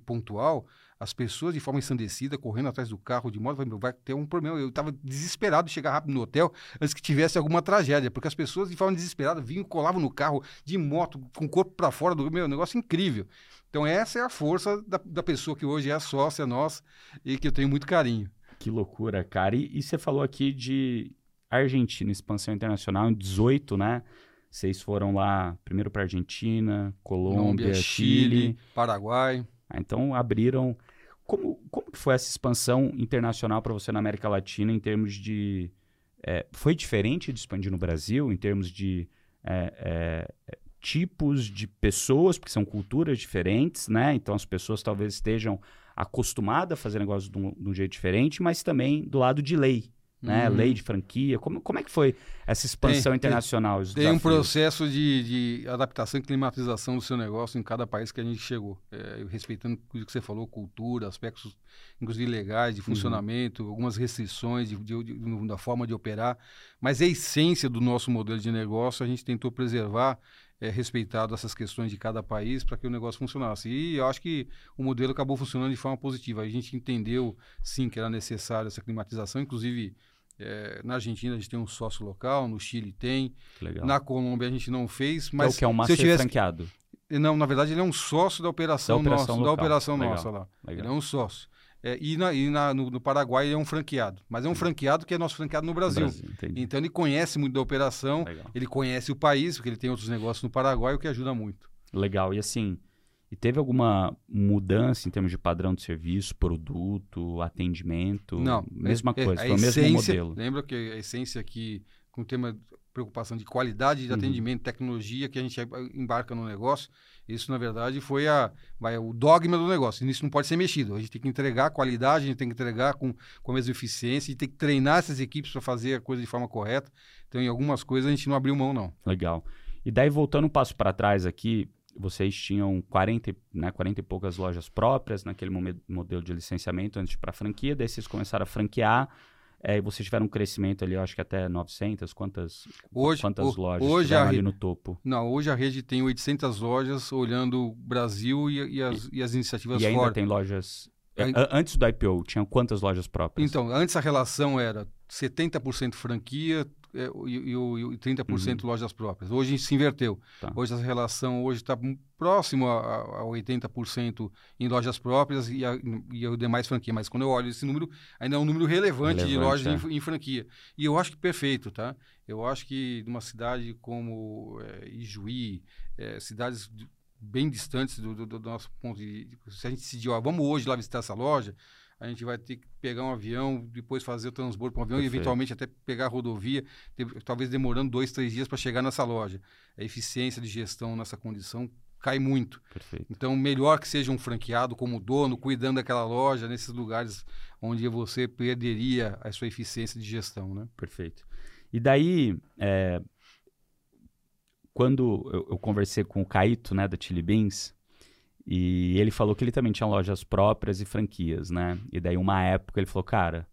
pontual, as pessoas de forma ensandecida, correndo atrás do carro de moto, vai ter um problema. Eu estava desesperado de chegar rápido no hotel antes que tivesse alguma tragédia, porque as pessoas de forma desesperada vinham, colavam no carro de moto, com o corpo para fora do meu negócio incrível. Então essa é a força da, da pessoa que hoje é a sócia nossa e que eu tenho muito carinho. Que loucura, cara. E, e, você falou aqui de Argentina, expansão internacional em 18, né? Vocês foram lá primeiro para Argentina, Colômbia, Colômbia, Chile. Chile, Paraguai. Ah, Então abriram. Como, como que foi essa expansão internacional para você na América Latina em termos de. é, foi diferente de expandir no Brasil, em termos de é, é, tipos de pessoas, porque são culturas diferentes, né? Então as pessoas talvez estejam acostumadas a fazer negócios de um, de um jeito diferente, mas também do lado de lei. Né? Uhum. Lei de franquia. Como, como é que foi essa expansão Tem- internacional? os Tem um processo de, de adaptação e climatização do seu negócio em cada país que a gente chegou. É, respeitando o que você falou, cultura, aspectos, inclusive legais, de funcionamento, algumas restrições de, de- da forma de operar. Mas a essência do nosso modelo de negócio a gente tentou preservar, é, respeitado essas questões de cada país para que o negócio funcionasse. E eu acho que o modelo acabou funcionando de forma positiva. A gente entendeu, sim, que era necessário essa climatização, inclusive. é, na Argentina a gente tem um sócio local, no Chile tem, Legal. na Colômbia a gente não fez, Que é mas o que é um se eu tivesse franqueado. não, na verdade ele é um sócio da operação, Da operação nossa, da local. operação Legal. nossa lá. Legal. Ele é um sócio. É, e na, e na- no, no Paraguai ele é um franqueado, mas é um franqueado que é nosso franqueado no Brasil. entendi. Então ele conhece muito da operação, Legal. ele conhece o país, porque ele tem outros negócios no Paraguai, o que ajuda muito. Legal. E assim, e teve alguma mudança em termos de padrão de serviço, produto, atendimento? Não, Mesma é- é coisa, a foi o mesmo modelo. Lembra que a essência aqui, com o tema de preocupação de qualidade de Uhum. atendimento, tecnologia que a gente embarca no negócio, isso na verdade foi a, vai, o dogma do negócio. Isso não pode ser mexido. A gente tem que entregar qualidade, a gente tem que entregar com, com a mesma eficiência, a gente tem que treinar essas equipes para fazer a coisa de forma correta. Então, em algumas coisas a gente não abriu mão, não. Legal. E daí, voltando um passo para trás aqui, vocês tinham 40, e- né, 40 e poucas lojas próprias naquele modelo de licenciamento antes para franquia, daí vocês começaram a franquear, é, e vocês tiveram um crescimento ali, eu acho que até 900, quantas, Hoje, quantas ho- lojas hoje a ali no topo? Não, hoje a rede tem 800 lojas olhando o Brasil e, e as, e as iniciativas E ainda fora. tem lojas... é, Antes do IPO, tinham quantas lojas próprias? Então, antes a relação era 70% franquia é, e, e, e 30% lojas próprias. Hoje se inverteu. Uhum. Tá. Hoje essa relação hoje está próximo a, a, a 80% em lojas próprias e, a, e o demais franquia. Mas quando eu olho esse número, ainda é um número relevante, de Relevante, lojas é. em, em franquia. E eu acho que perfeito, tá? Eu acho que numa cidade como é, Ijuí, é, cidades de- bem distantes do, do- do nosso ponto de... Se a gente decidir, ó, vamos hoje lá visitar essa loja, a gente vai ter que pegar um avião, depois fazer o transbordo para um avião Perfeito. e eventualmente até pegar a rodovia, talvez demorando dois, três dias para chegar nessa loja. A eficiência de gestão nessa condição cai muito. Perfeito. Então, melhor que seja um franqueado como dono, cuidando daquela loja, nesses lugares onde você perderia a sua eficiência de gestão, né? Perfeito. E daí, é, quando eu, eu conversei com o Caíto, né, da Chili Beans, e ele falou que ele também tinha lojas próprias e franquias, né? E daí, uma época, ele falou, cara,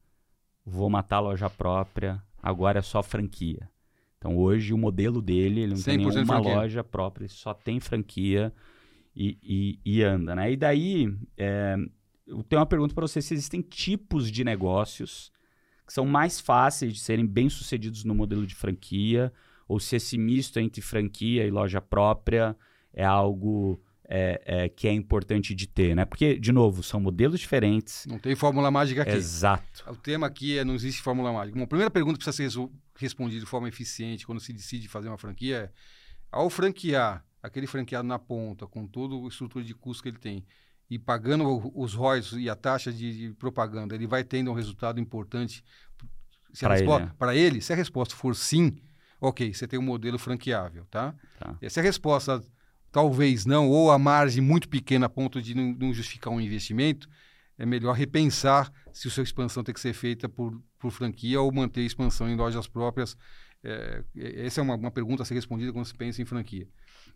vou matar a loja própria, agora é só franquia. Então, hoje, o modelo dele, ele não tem 100% nenhuma franquia. loja própria, ele só tem franquia e, e- e anda, né? E daí, é, eu tenho uma pergunta para você, se existem tipos de negócios que são mais fáceis de serem bem-sucedidos no modelo de franquia, ou se esse misto entre franquia e loja própria é algo é, é, que é importante de ter, né? Porque, de novo, são modelos diferentes. Não tem fórmula mágica aqui. Exato. O tema aqui é não existe fórmula mágica. Uma a primeira pergunta que precisa ser respondida de forma eficiente quando se decide fazer uma franquia é: ao franquear aquele franqueado na ponta, com toda a estrutura de custo que ele tem, e pagando os royalties e a taxa de, de propaganda, ele vai tendo um resultado importante se a Pra ele, né? para ele? Se a resposta for sim, ok, você tem um modelo franqueável, tá? Tá. E se a resposta talvez não, ou a margem muito pequena a ponto de não, justificar um investimento, é melhor repensar se a sua expansão tem que ser feita por, por franquia ou manter a expansão em lojas próprias. É, é- essa é uma, uma pergunta a ser respondida quando se pensa em franquia.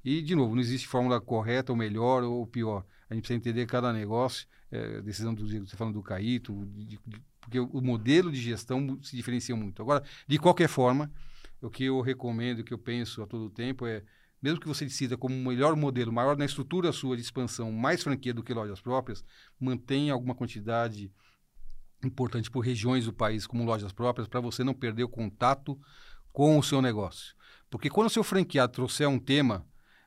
E, de novo, não existe fórmula correta ou melhor ou pior. A gente precisa entender cada negócio, é, decisão do você falando do Caíto, de- de- porque o modelo de gestão se diferencia muito. Agora, de qualquer forma, o que eu recomendo, o que eu penso a todo tempo é mesmo que você decida como o melhor modelo, maior na estrutura sua de expansão, mais franquia do que lojas próprias, mantenha alguma quantidade importante por regiões do país como lojas próprias para você não perder o contato com o seu negócio. Porque quando o seu franqueado trouxer um tema,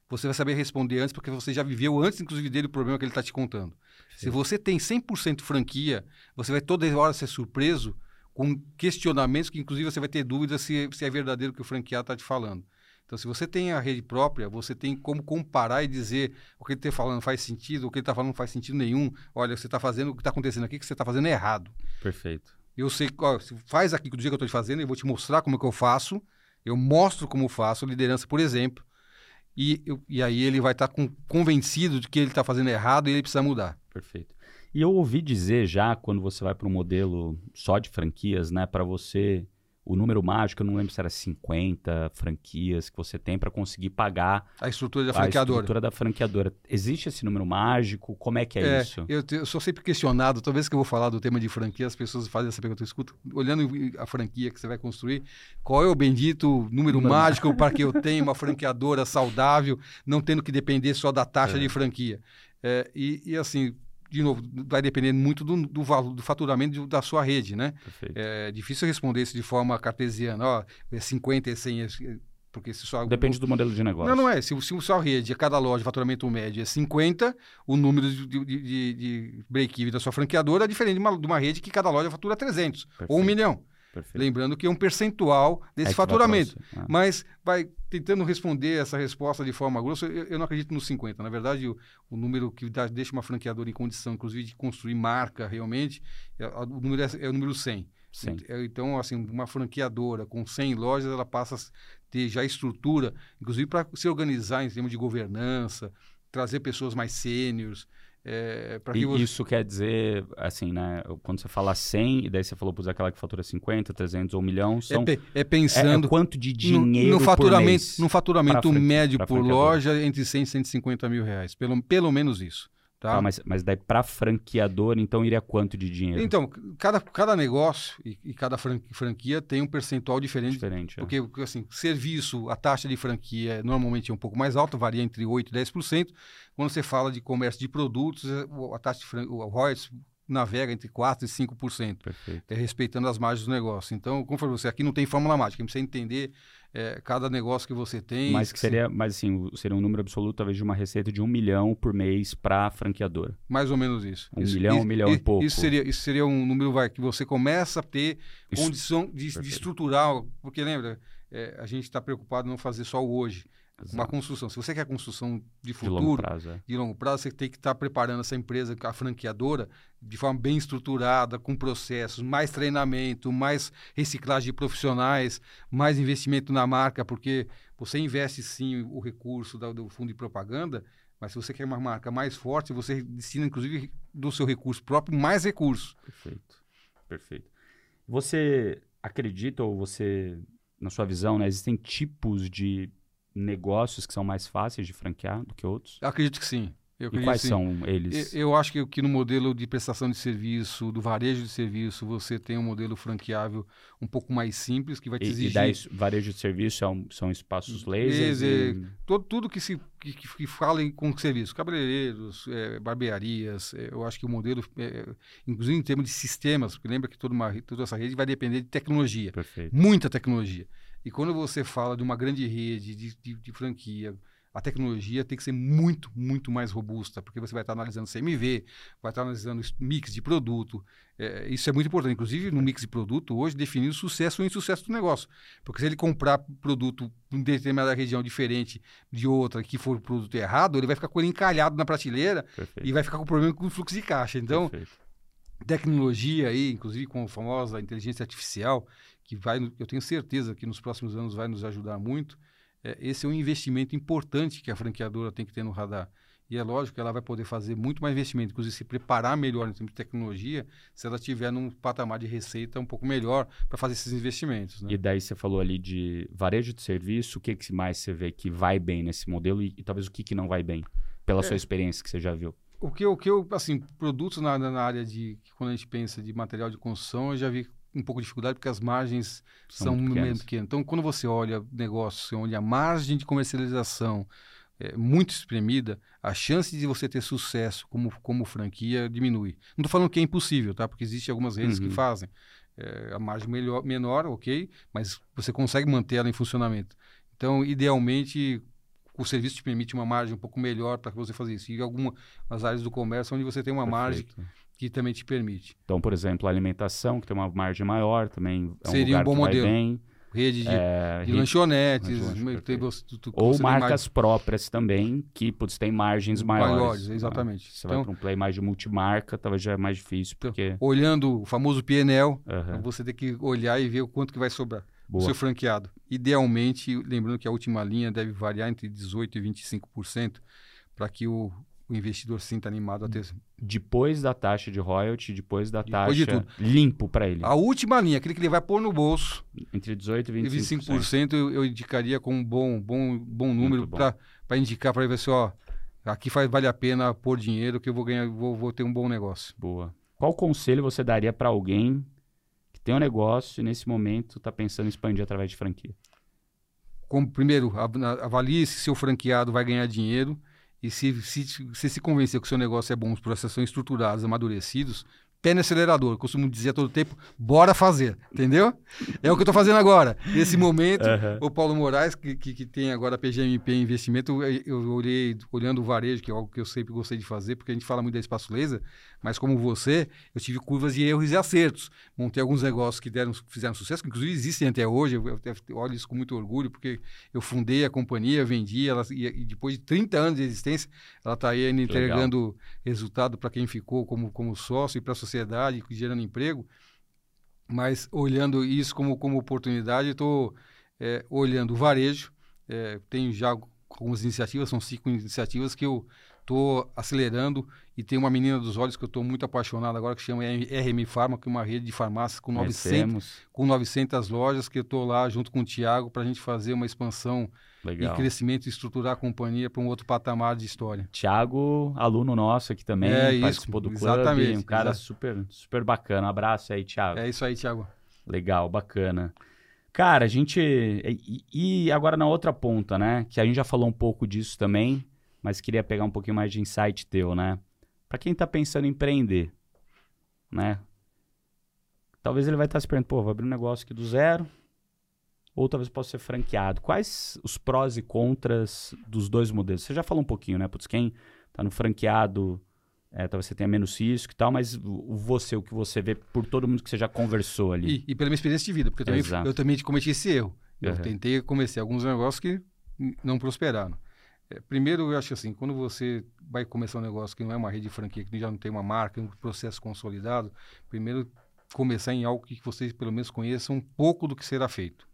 você vai saber responder antes, porque você já viveu antes, inclusive, dele o problema que ele está te contando. Se você tem 100% franquia, você vai toda hora ser surpreso com questionamentos que, inclusive, você vai ter dúvidas se, se é verdadeiro o que o franqueado está te falando. Então, se você tem a rede própria, você tem como comparar e dizer o que ele está falando faz sentido, o que ele está falando não faz sentido nenhum. Olha, você está fazendo o que está acontecendo aqui, que você está fazendo errado. Perfeito. Eu sei, ó, faz aqui do dia que eu estou te fazendo, eu vou te mostrar como é que eu faço. Eu mostro como faço, liderança, por exemplo. E, eu, e aí ele vai estar tá convencido de que ele está fazendo errado e ele precisa mudar. Perfeito. E eu ouvi dizer já, quando você vai para um modelo só de franquias, né, para você o número mágico, eu não lembro se era 50 franquias que você tem para conseguir pagar a estrutura da franqueadora. A estrutura da franqueadora. Existe esse número mágico? Como é que é, é isso? Eu, eu, sou sempre questionado, toda vez que eu vou falar do tema de franquia, as pessoas fazem essa pergunta. Escuta, olhando a franquia que você vai construir, qual é o bendito número mágico para que eu tenha uma franqueadora saudável, não tendo que depender só da taxa é. de franquia? É, e, e assim, de novo, vai depender muito do, do valor, do faturamento da sua rede, né? Perfeito. É difícil responder isso de forma cartesiana, ó, é 50, é 100, é, porque se só... Depende do modelo de negócio. Não, não é. Se, se sua rede, cada loja, faturamento médio é 50, o número de, de, de, de break-even da sua franqueadora é diferente de uma, de uma rede que cada loja fatura 300 Perfeito. ou 1 milhão. Perfeito. Lembrando que é um percentual desse é faturamento. Ah. Mas vai tentando responder essa resposta de forma grossa, eu, eu não acredito nos 50. Na verdade, o, o número que dá, deixa uma franqueadora em condição, inclusive, de construir marca realmente, é, o número é, é, o número 100. Sim. É, então, assim, uma franqueadora com 100 lojas, ela passa a ter já estrutura, inclusive para se organizar em termos de governança, trazer pessoas mais sêniores, é, e você... isso quer dizer, assim, né? Quando você fala 100, e daí você falou, por aquela que fatura 50, 300 ou 1 milhão, são... É, pe é pensando... É, é, quanto de dinheiro no, no faturamento, por mês No faturamento médio por loja, entre 100 e 150 mil reais. Pelo, pelo menos isso. Tá? tá mas, mas daí para franqueador, então iria quanto de dinheiro? Então, cada, cada negócio e, e cada franquia tem um percentual diferente. Diferente. Porque, é. assim, serviço, a taxa de franquia normalmente é um pouco mais alta, varia entre 8% e 10%. Quando você fala de comércio de produtos, é, a taxa de franquia, o royalties navega entre 4% e 5%, Perfeito. É, respeitando as margens do negócio. Então, como falei você, aqui não tem fórmula mágica, precisa entender é, cada negócio que você tem. Mas que seria, se... mas assim, seria um número absoluto, talvez, de uma receita de um milhão por mês para franqueadora. Mais ou menos isso. Um isso, milhão, isso, um milhão isso, e pouco. Isso seria, isso seria um número vai, que você começa a ter condição de, de estruturar, porque lembra, é, a gente está preocupado em não fazer só o hoje. Exato. Uma construção. Se você quer construção de futuro, de longo prazo, é. de longo prazo você tem que estar preparando essa empresa, a franqueadora, de forma bem estruturada, com processos, mais treinamento, mais reciclagem de profissionais, mais investimento na marca, porque você investe sim o recurso do, do fundo de propaganda, mas se você quer uma marca mais forte, você destina, inclusive, do seu recurso próprio, mais recursos. Perfeito. Perfeito. Você acredita, ou você, na sua visão, né, existem tipos de negócios que são mais fáceis de franquear do que outros? Acredito que sim. Eu e quais sim. são eles? Eu, eu acho que, que, no modelo de prestação de serviço, do varejo de serviço, você tem um modelo franqueável um pouco mais simples, que vai te exigir... E daí, varejo de serviço são, são espaços lasers? e... todo, tudo que se que, que, que falem com serviço, cabeleireiros, é, barbearias, é, eu acho que o modelo, é, inclusive em termos de sistemas, porque lembra que toda, uma, toda essa rede vai depender de tecnologia, Perfeito. muita tecnologia. E quando você fala de uma grande rede de, de, de, franquia, a tecnologia tem que ser muito, muito mais robusta, porque você vai estar analisando CMV, vai estar analisando mix de produto. É, isso é muito importante. Inclusive, no mix de produto, hoje, definir o sucesso ou insucesso do negócio. Porque se ele comprar produto em determinada região diferente de outra, que for produto errado, ele vai ficar com ele encalhado na prateleira Perfeito. e vai ficar com problema com o fluxo de caixa. Então, Perfeito. tecnologia aí, inclusive com a famosa inteligência artificial, que vai, eu tenho certeza que nos próximos anos vai nos ajudar muito. É, esse é um investimento importante que a franqueadora tem que ter no radar. E é lógico que ela vai poder fazer muito mais investimento, inclusive se preparar melhor em termos de tecnologia, se ela tiver num patamar de receita um pouco melhor para fazer esses investimentos. Né? E daí você falou ali de varejo de serviço, o que, que mais você vê que vai bem nesse modelo e, e talvez o que, que não vai bem, pela é, sua experiência que você já viu? O que, o que eu, assim, produtos na, na área de, quando a gente pensa de material de construção, eu já vi um pouco de dificuldade porque as margens são, são pequenas. pequenas. Então, quando você olha negócios onde a margem de comercialização é muito espremida, a chance de você ter sucesso como, como franquia diminui. Não estou falando que é impossível, tá? Porque existem algumas redes uhum. que fazem. É, a margem melhor, menor, ok, mas você consegue manter ela em funcionamento. Então, idealmente, o serviço te permite uma margem um pouco melhor para você fazer isso. E algumas áreas do comércio onde você tem uma Perfeito. margem que também te permite. Então, por exemplo, a alimentação, que tem uma margem maior, também é um Seria um bom modelo. Bem. rede de, é, de rede, lanchonetes, lanchonetes tu, tu, ou marcas próprias também, que putz, tem margens maiores. Maiores, exatamente. Você então, vai para um play mais de multimarca, talvez já é mais difícil, então, porque... olhando o famoso PNL, uhum. você tem que olhar e ver o quanto que vai sobrar. o seu franqueado. Idealmente, lembrando que a última linha deve variar entre 18% e 25%, para que o, o investidor sinta animado a ter. Depois da taxa de royalty, depois da depois taxa de limpo para ele. A última linha, aquele que ele vai pôr no bolso. Entre 18% e 25%. 25% eu, eu indicaria como um bom, bom, bom número para indicar para ele ver se, ó, aqui faz, vale a pena pôr dinheiro que eu vou ganhar, vou, vou ter um bom negócio. Boa. Qual conselho você daria para alguém que tem um negócio e nesse momento está pensando em expandir através de franquia? Como, primeiro, avalie se seu franqueado vai ganhar dinheiro e se, se, se se convencer que o seu negócio é bom, os processos são estruturados, amadurecidos, pé no acelerador. Eu costumo dizer todo tempo, bora fazer, entendeu? É o que eu estou fazendo agora. Nesse momento, uhum. o Paulo Moraes, que, que, que, tem agora a PGMP Investimento, eu, eu olhei, olhando o varejo, que é algo que eu sempre gostei de fazer, porque a gente fala muito da Espaço Laser, mas como você, eu tive curvas de erros e acertos. Montei alguns negócios que deram, fizeram sucesso, que inclusive existem até hoje, eu, eu olho isso com muito orgulho, porque eu fundei a companhia, vendi, ela, e, e depois de 30 anos de existência, ela está aí ainda entregando Legal. resultado para quem ficou como, como sócio e para a sociedade sociedade, gerando emprego, mas olhando isso como, como oportunidade, estou é, olhando o varejo, é, tenho já algumas iniciativas, são cinco iniciativas que eu estou acelerando e tem uma menina dos olhos que eu estou muito apaixonado agora que chama RM Pharma, que é uma rede de farmácias com 900, com 900 lojas que eu estou lá junto com o Tiago para a gente fazer uma expansão Legal. e crescimento e estruturar a companhia para um outro patamar de história. Tiago, aluno nosso aqui também, é participou isso, do clube, exatamente, um cara exatamente. super, super bacana. Um abraço aí, Tiago. É isso aí, Tiago. Legal, bacana. Cara, a gente. E, e agora na outra ponta, né? Que a gente já falou um pouco disso também, mas queria pegar um pouquinho mais de insight teu, né? Para quem está pensando em empreender, né? Talvez ele vai estar tá se perguntando, pô, vou abrir um negócio aqui do zero, ou talvez possa ser franqueado. Quais os prós e contras dos dois modelos? Você já falou um pouquinho, né? Putz, quem está no franqueado, é, talvez você tenha menos risco e tal, mas você, o que você vê por todo mundo que você já conversou ali. E, e pela minha experiência de vida, porque eu também, eu também cometi esse erro. Eu uhum. tentei comecei alguns negócios que não prosperaram. É, primeiro, eu acho assim, quando você vai começar um negócio que não é uma rede de franquia, que já não tem uma marca, um processo consolidado, primeiro começar em algo que vocês pelo menos conheçam um pouco do que será feito.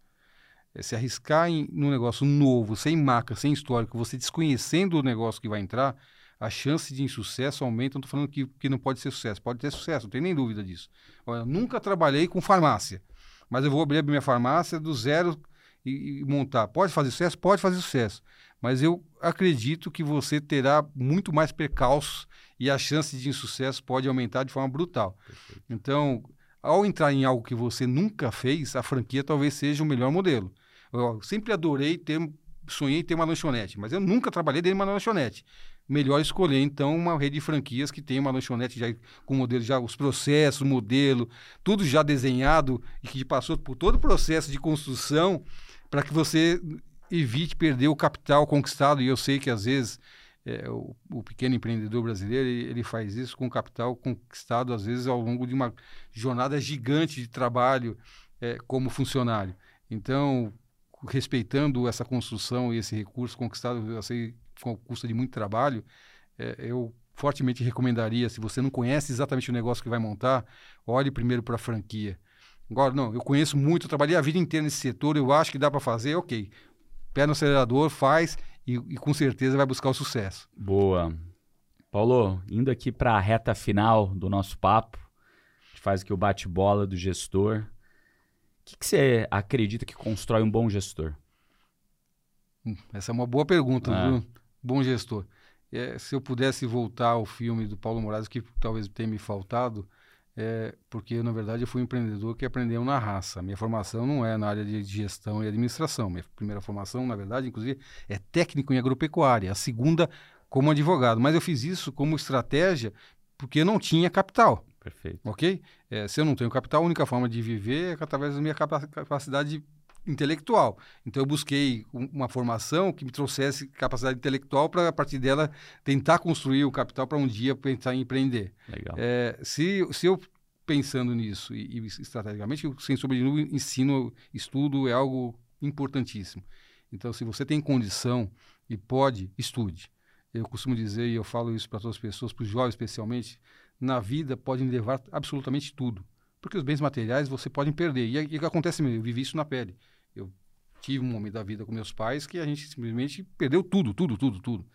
É, se arriscar em um negócio novo, sem marca, sem histórico, você desconhecendo o negócio que vai entrar, a chance de insucesso aumenta. Não estou falando que, que não pode ser sucesso, pode ter sucesso, não tem nem dúvida disso. Olha, eu nunca trabalhei com farmácia, mas eu vou abrir a minha farmácia do zero e, e montar. Pode fazer sucesso? Pode fazer sucesso mas eu acredito que você terá muito mais percalços e a chance de insucesso pode aumentar de forma brutal. Perfeito. Então, ao entrar em algo que você nunca fez, a franquia talvez seja o melhor modelo. Eu sempre adorei ter, sonhei ter uma lanchonete, mas eu nunca trabalhei dentro de uma lanchonete. Melhor escolher, então, uma rede de franquias que tenha uma lanchonete já com modelo, já os processos, modelo, tudo já desenhado e que passou por todo o processo de construção para que você evite perder o capital conquistado. E eu sei que às vezes é, o, o, pequeno empreendedor brasileiro ele, ele, faz isso com capital conquistado às vezes ao longo de uma jornada gigante de trabalho é, como funcionário. Então, respeitando essa construção e esse recurso conquistado, eu sei com custa de muito trabalho, é, eu fortemente recomendaria, se você não conhece exatamente o negócio que vai montar, olhe primeiro para a franquia. Agora, não, eu conheço muito, eu trabalhei a vida inteira nesse setor, eu acho que dá para fazer, ok pé no acelerador, faz e, e com certeza vai buscar o sucesso. Boa. Paulo, indo aqui para a reta final do nosso papo, a gente faz aqui o bate-bola do gestor. O que, que você acredita que constrói um bom gestor? Hum, essa é uma boa pergunta, ah. viu? Bom gestor. É, se eu pudesse voltar ao filme do Paulo Moraes, que talvez tenha me faltado, é, porque na verdade eu fui um empreendedor que aprendeu na raça. Minha formação não é na área de gestão e administração. Minha primeira formação, na verdade, inclusive, é técnico em agropecuária. A segunda, como advogado. Mas eu fiz isso como estratégia porque eu não tinha capital. Perfeito. Ok? É, se eu não tenho capital, a única forma de viver é através da minha capacidade intelectual. Então eu busquei uma formação que me trouxesse capacidade intelectual para a partir dela tentar construir o capital para um dia pensar em empreender. Legal. É, se, se eu pensando nisso e, e estrategicamente, sem sombra de dúvida, ensino, estudo é algo importantíssimo. Então, se você tem condição e pode, estude. Eu costumo dizer, e eu falo isso para todas as pessoas, para os jovens especialmente, na vida podem levar absolutamente tudo. Porque os bens materiais você pode perder. E o que acontece mesmo? Eu vivi isso na pele. Tive um momento da vida com meus pais que a gente simplesmente perdeu tudo, tudo, tudo, tudo.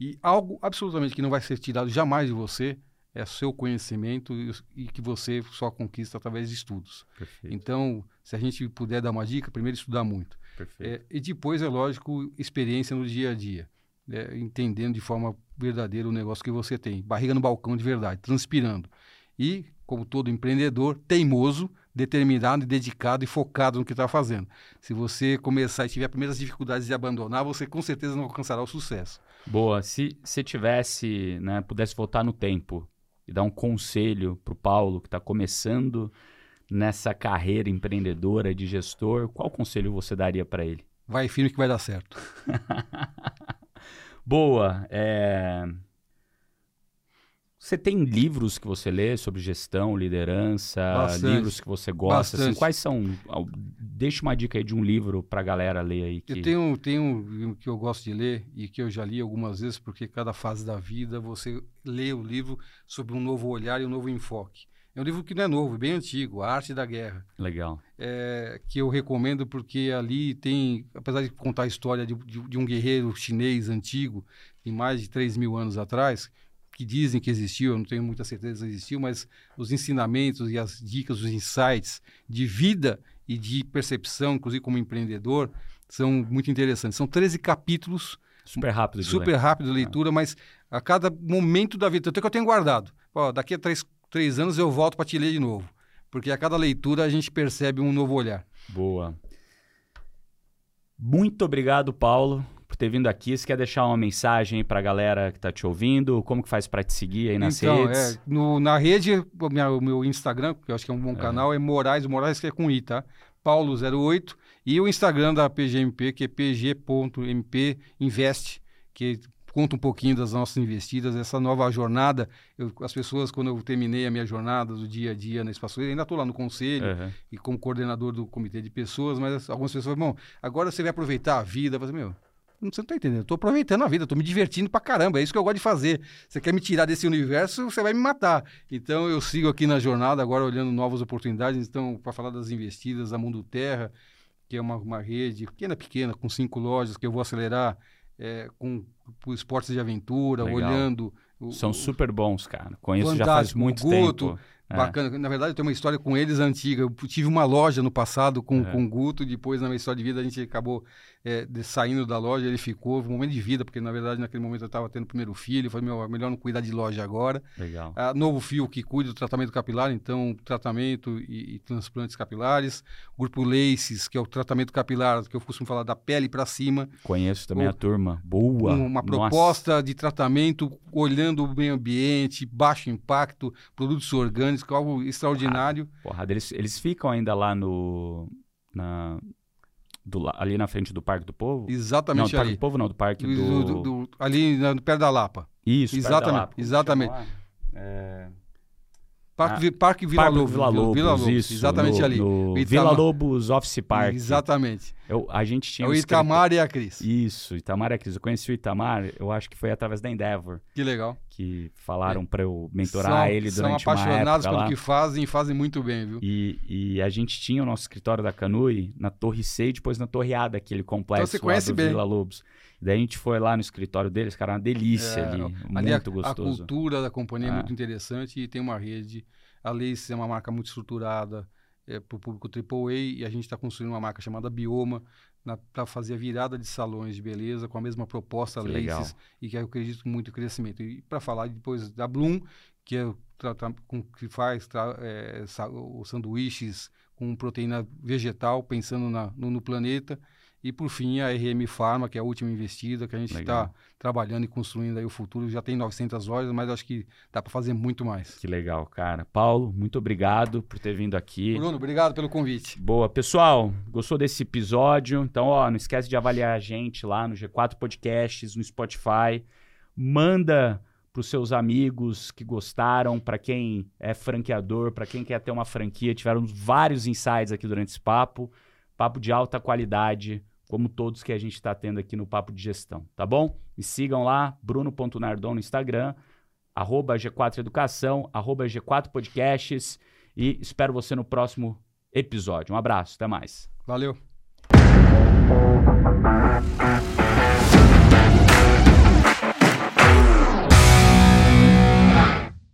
E algo absolutamente que não vai ser tirado jamais de você é seu conhecimento e, e que você só conquista através de estudos. Perfeito. Então, se a gente puder dar uma dica, primeiro estudar muito. É, e depois, é lógico, experiência no dia a dia. É, entendendo de forma verdadeira o negócio que você tem. Barriga no balcão de verdade, transpirando. E, como todo empreendedor, teimoso, determinado e dedicado e focado no que está fazendo. Se você começar e tiver primeiras dificuldades de abandonar, você com certeza não alcançará o sucesso. Boa. Se você tivesse, né, pudesse voltar no tempo e dar um conselho para o Paulo que está começando nessa carreira empreendedora de gestor, qual conselho você daria para ele? Vai firme que vai dar certo. Boa. É... Você tem livros que você lê sobre gestão, liderança, Bastante. livros que você gosta? Assim, quais são? Deixa uma dica aí de um livro para a galera ler aí. Que... Eu tenho, tenho um que eu gosto de ler e que eu já li algumas vezes, porque cada fase da vida você lê o livro sobre um novo olhar e um novo enfoque. É um livro que não é novo, é bem antigo, A Arte da Guerra. Legal. É, que eu recomendo porque ali tem, apesar de contar a história de, de, de um guerreiro chinês antigo, de mais de 3 mil anos atrás, que dizem que existiu, eu não tenho muita certeza se existiu, mas os ensinamentos e as dicas, os insights de vida e de percepção, inclusive como empreendedor, são muito interessantes. São 13 capítulos. Super rápido Super ler. rápido de leitura, ah. mas a cada momento da vida. Tanto é que eu tenho guardado. Ó, daqui a três, três anos eu volto para te ler de novo. Porque a cada leitura a gente percebe um novo olhar. Boa. Muito obrigado, Paulo por ter vindo aqui. Você quer deixar uma mensagem para a galera que está te ouvindo? Como que faz para te seguir aí nas então, redes? É, no, na rede, o meu, o meu, Instagram, que eu acho que é um bom é. canal, é Moraes, Moraes que é com I, tá? Paulo08. E o Instagram da PGMP, que é pg.mpinvest, que conta um pouquinho das nossas investidas, essa nova jornada. Eu, as pessoas, quando eu terminei a minha jornada do dia a dia na Espaço ainda estou lá no conselho uhum. e como coordenador do comitê de pessoas, mas algumas pessoas, bom, agora você vai aproveitar a vida. Eu falei, meu, você não tá entendendo. Eu tô aproveitando a vida, tô me divertindo pra caramba. É isso que eu gosto de fazer. Você quer me tirar desse universo, você vai me matar. Então eu sigo aqui na jornada, agora olhando novas oportunidades. Então, para falar das investidas, a Mundo Terra, que é uma, uma rede pequena, pequena, com cinco lojas, que eu vou acelerar é, com, com esportes de aventura, Legal. olhando. O, São super bons, cara. Conheço já faz muito Guto, tempo. É. Bacana. Na verdade, eu tenho uma história com eles antiga. Eu tive uma loja no passado com, é. com o Guto, depois na minha história de vida a gente acabou é, de, saindo da loja, ele ficou, um momento de vida, porque na verdade naquele momento eu estava tendo o primeiro filho, foi meu, melhor não cuidar de loja agora. Legal. Ah, novo Fio que cuida do tratamento capilar, então tratamento e, e transplantes capilares. O grupo Laces, que é o tratamento capilar, que eu costumo falar da pele para cima. Conheço também o, a turma. Boa. Uma proposta Nossa. de tratamento olhando o meio ambiente, baixo impacto, produtos orgânicos, algo extraordinário. Porra, porra eles, eles ficam ainda lá no. Na, do, ali na frente do Parque do Povo? Exatamente não, do Parque do Povo não, do Parque do... do, do ali no, perto da Lapa. Isso, exatamente, Lapa. exatamente. É... Parque, ah, Parque Vila Lobos. Vila Lobos, Vila Lobos isso, exatamente no, ali. No Vila Lobos Office Park. Exatamente. Eu, a gente tinha é o Itamar e a Cris. Isso, Itamar e a Cris. Eu conheci o Itamar, eu acho que foi através da Endeavor. Que legal. Que falaram é. para eu mentorar são, ele durante São apaixonados pelo lá. que fazem e fazem muito bem, viu? E, e, a gente tinha o nosso escritório da Canui na Torre C e depois na Torre A daquele complexo então você conhece bem. Vila Lobos. Daí a gente foi lá no escritório deles, cara, uma delícia é, ali, ali muito a, gostoso. A cultura da companhia é muito interessante e tem uma rede a Lace é uma marca muito estruturada é, para o público AAA e a gente está construindo uma marca chamada Bioma para fazer a virada de salões de beleza com a mesma proposta que Laces e que eu acredito muito em crescimento. E para falar depois da Bloom, que é com, que faz é, os sanduíches com proteína vegetal, pensando na, no, no planeta e, por fim, a RM Pharma, que é a última investida, que a gente está trabalhando e construindo aí o futuro. Já tem 900 lojas, mas acho que dá para fazer muito mais. Que legal, cara. Paulo, muito obrigado por ter vindo aqui. Bruno, obrigado pelo convite. Boa. Pessoal, gostou desse episódio? Então, ó, não esquece de avaliar a gente lá no G4 Podcasts, no Spotify. Manda para os seus amigos que gostaram, para quem é franqueador, para quem quer ter uma franquia. Tiveram vários insights aqui durante esse papo. Papo de alta qualidade, como todos que a gente está tendo aqui no Papo de Gestão, tá bom? Me sigam lá, bruno.nardon no Instagram, arroba G4 Educação, arroba G4 Podcasts e espero você no próximo episódio. Um abraço, até mais. Valeu.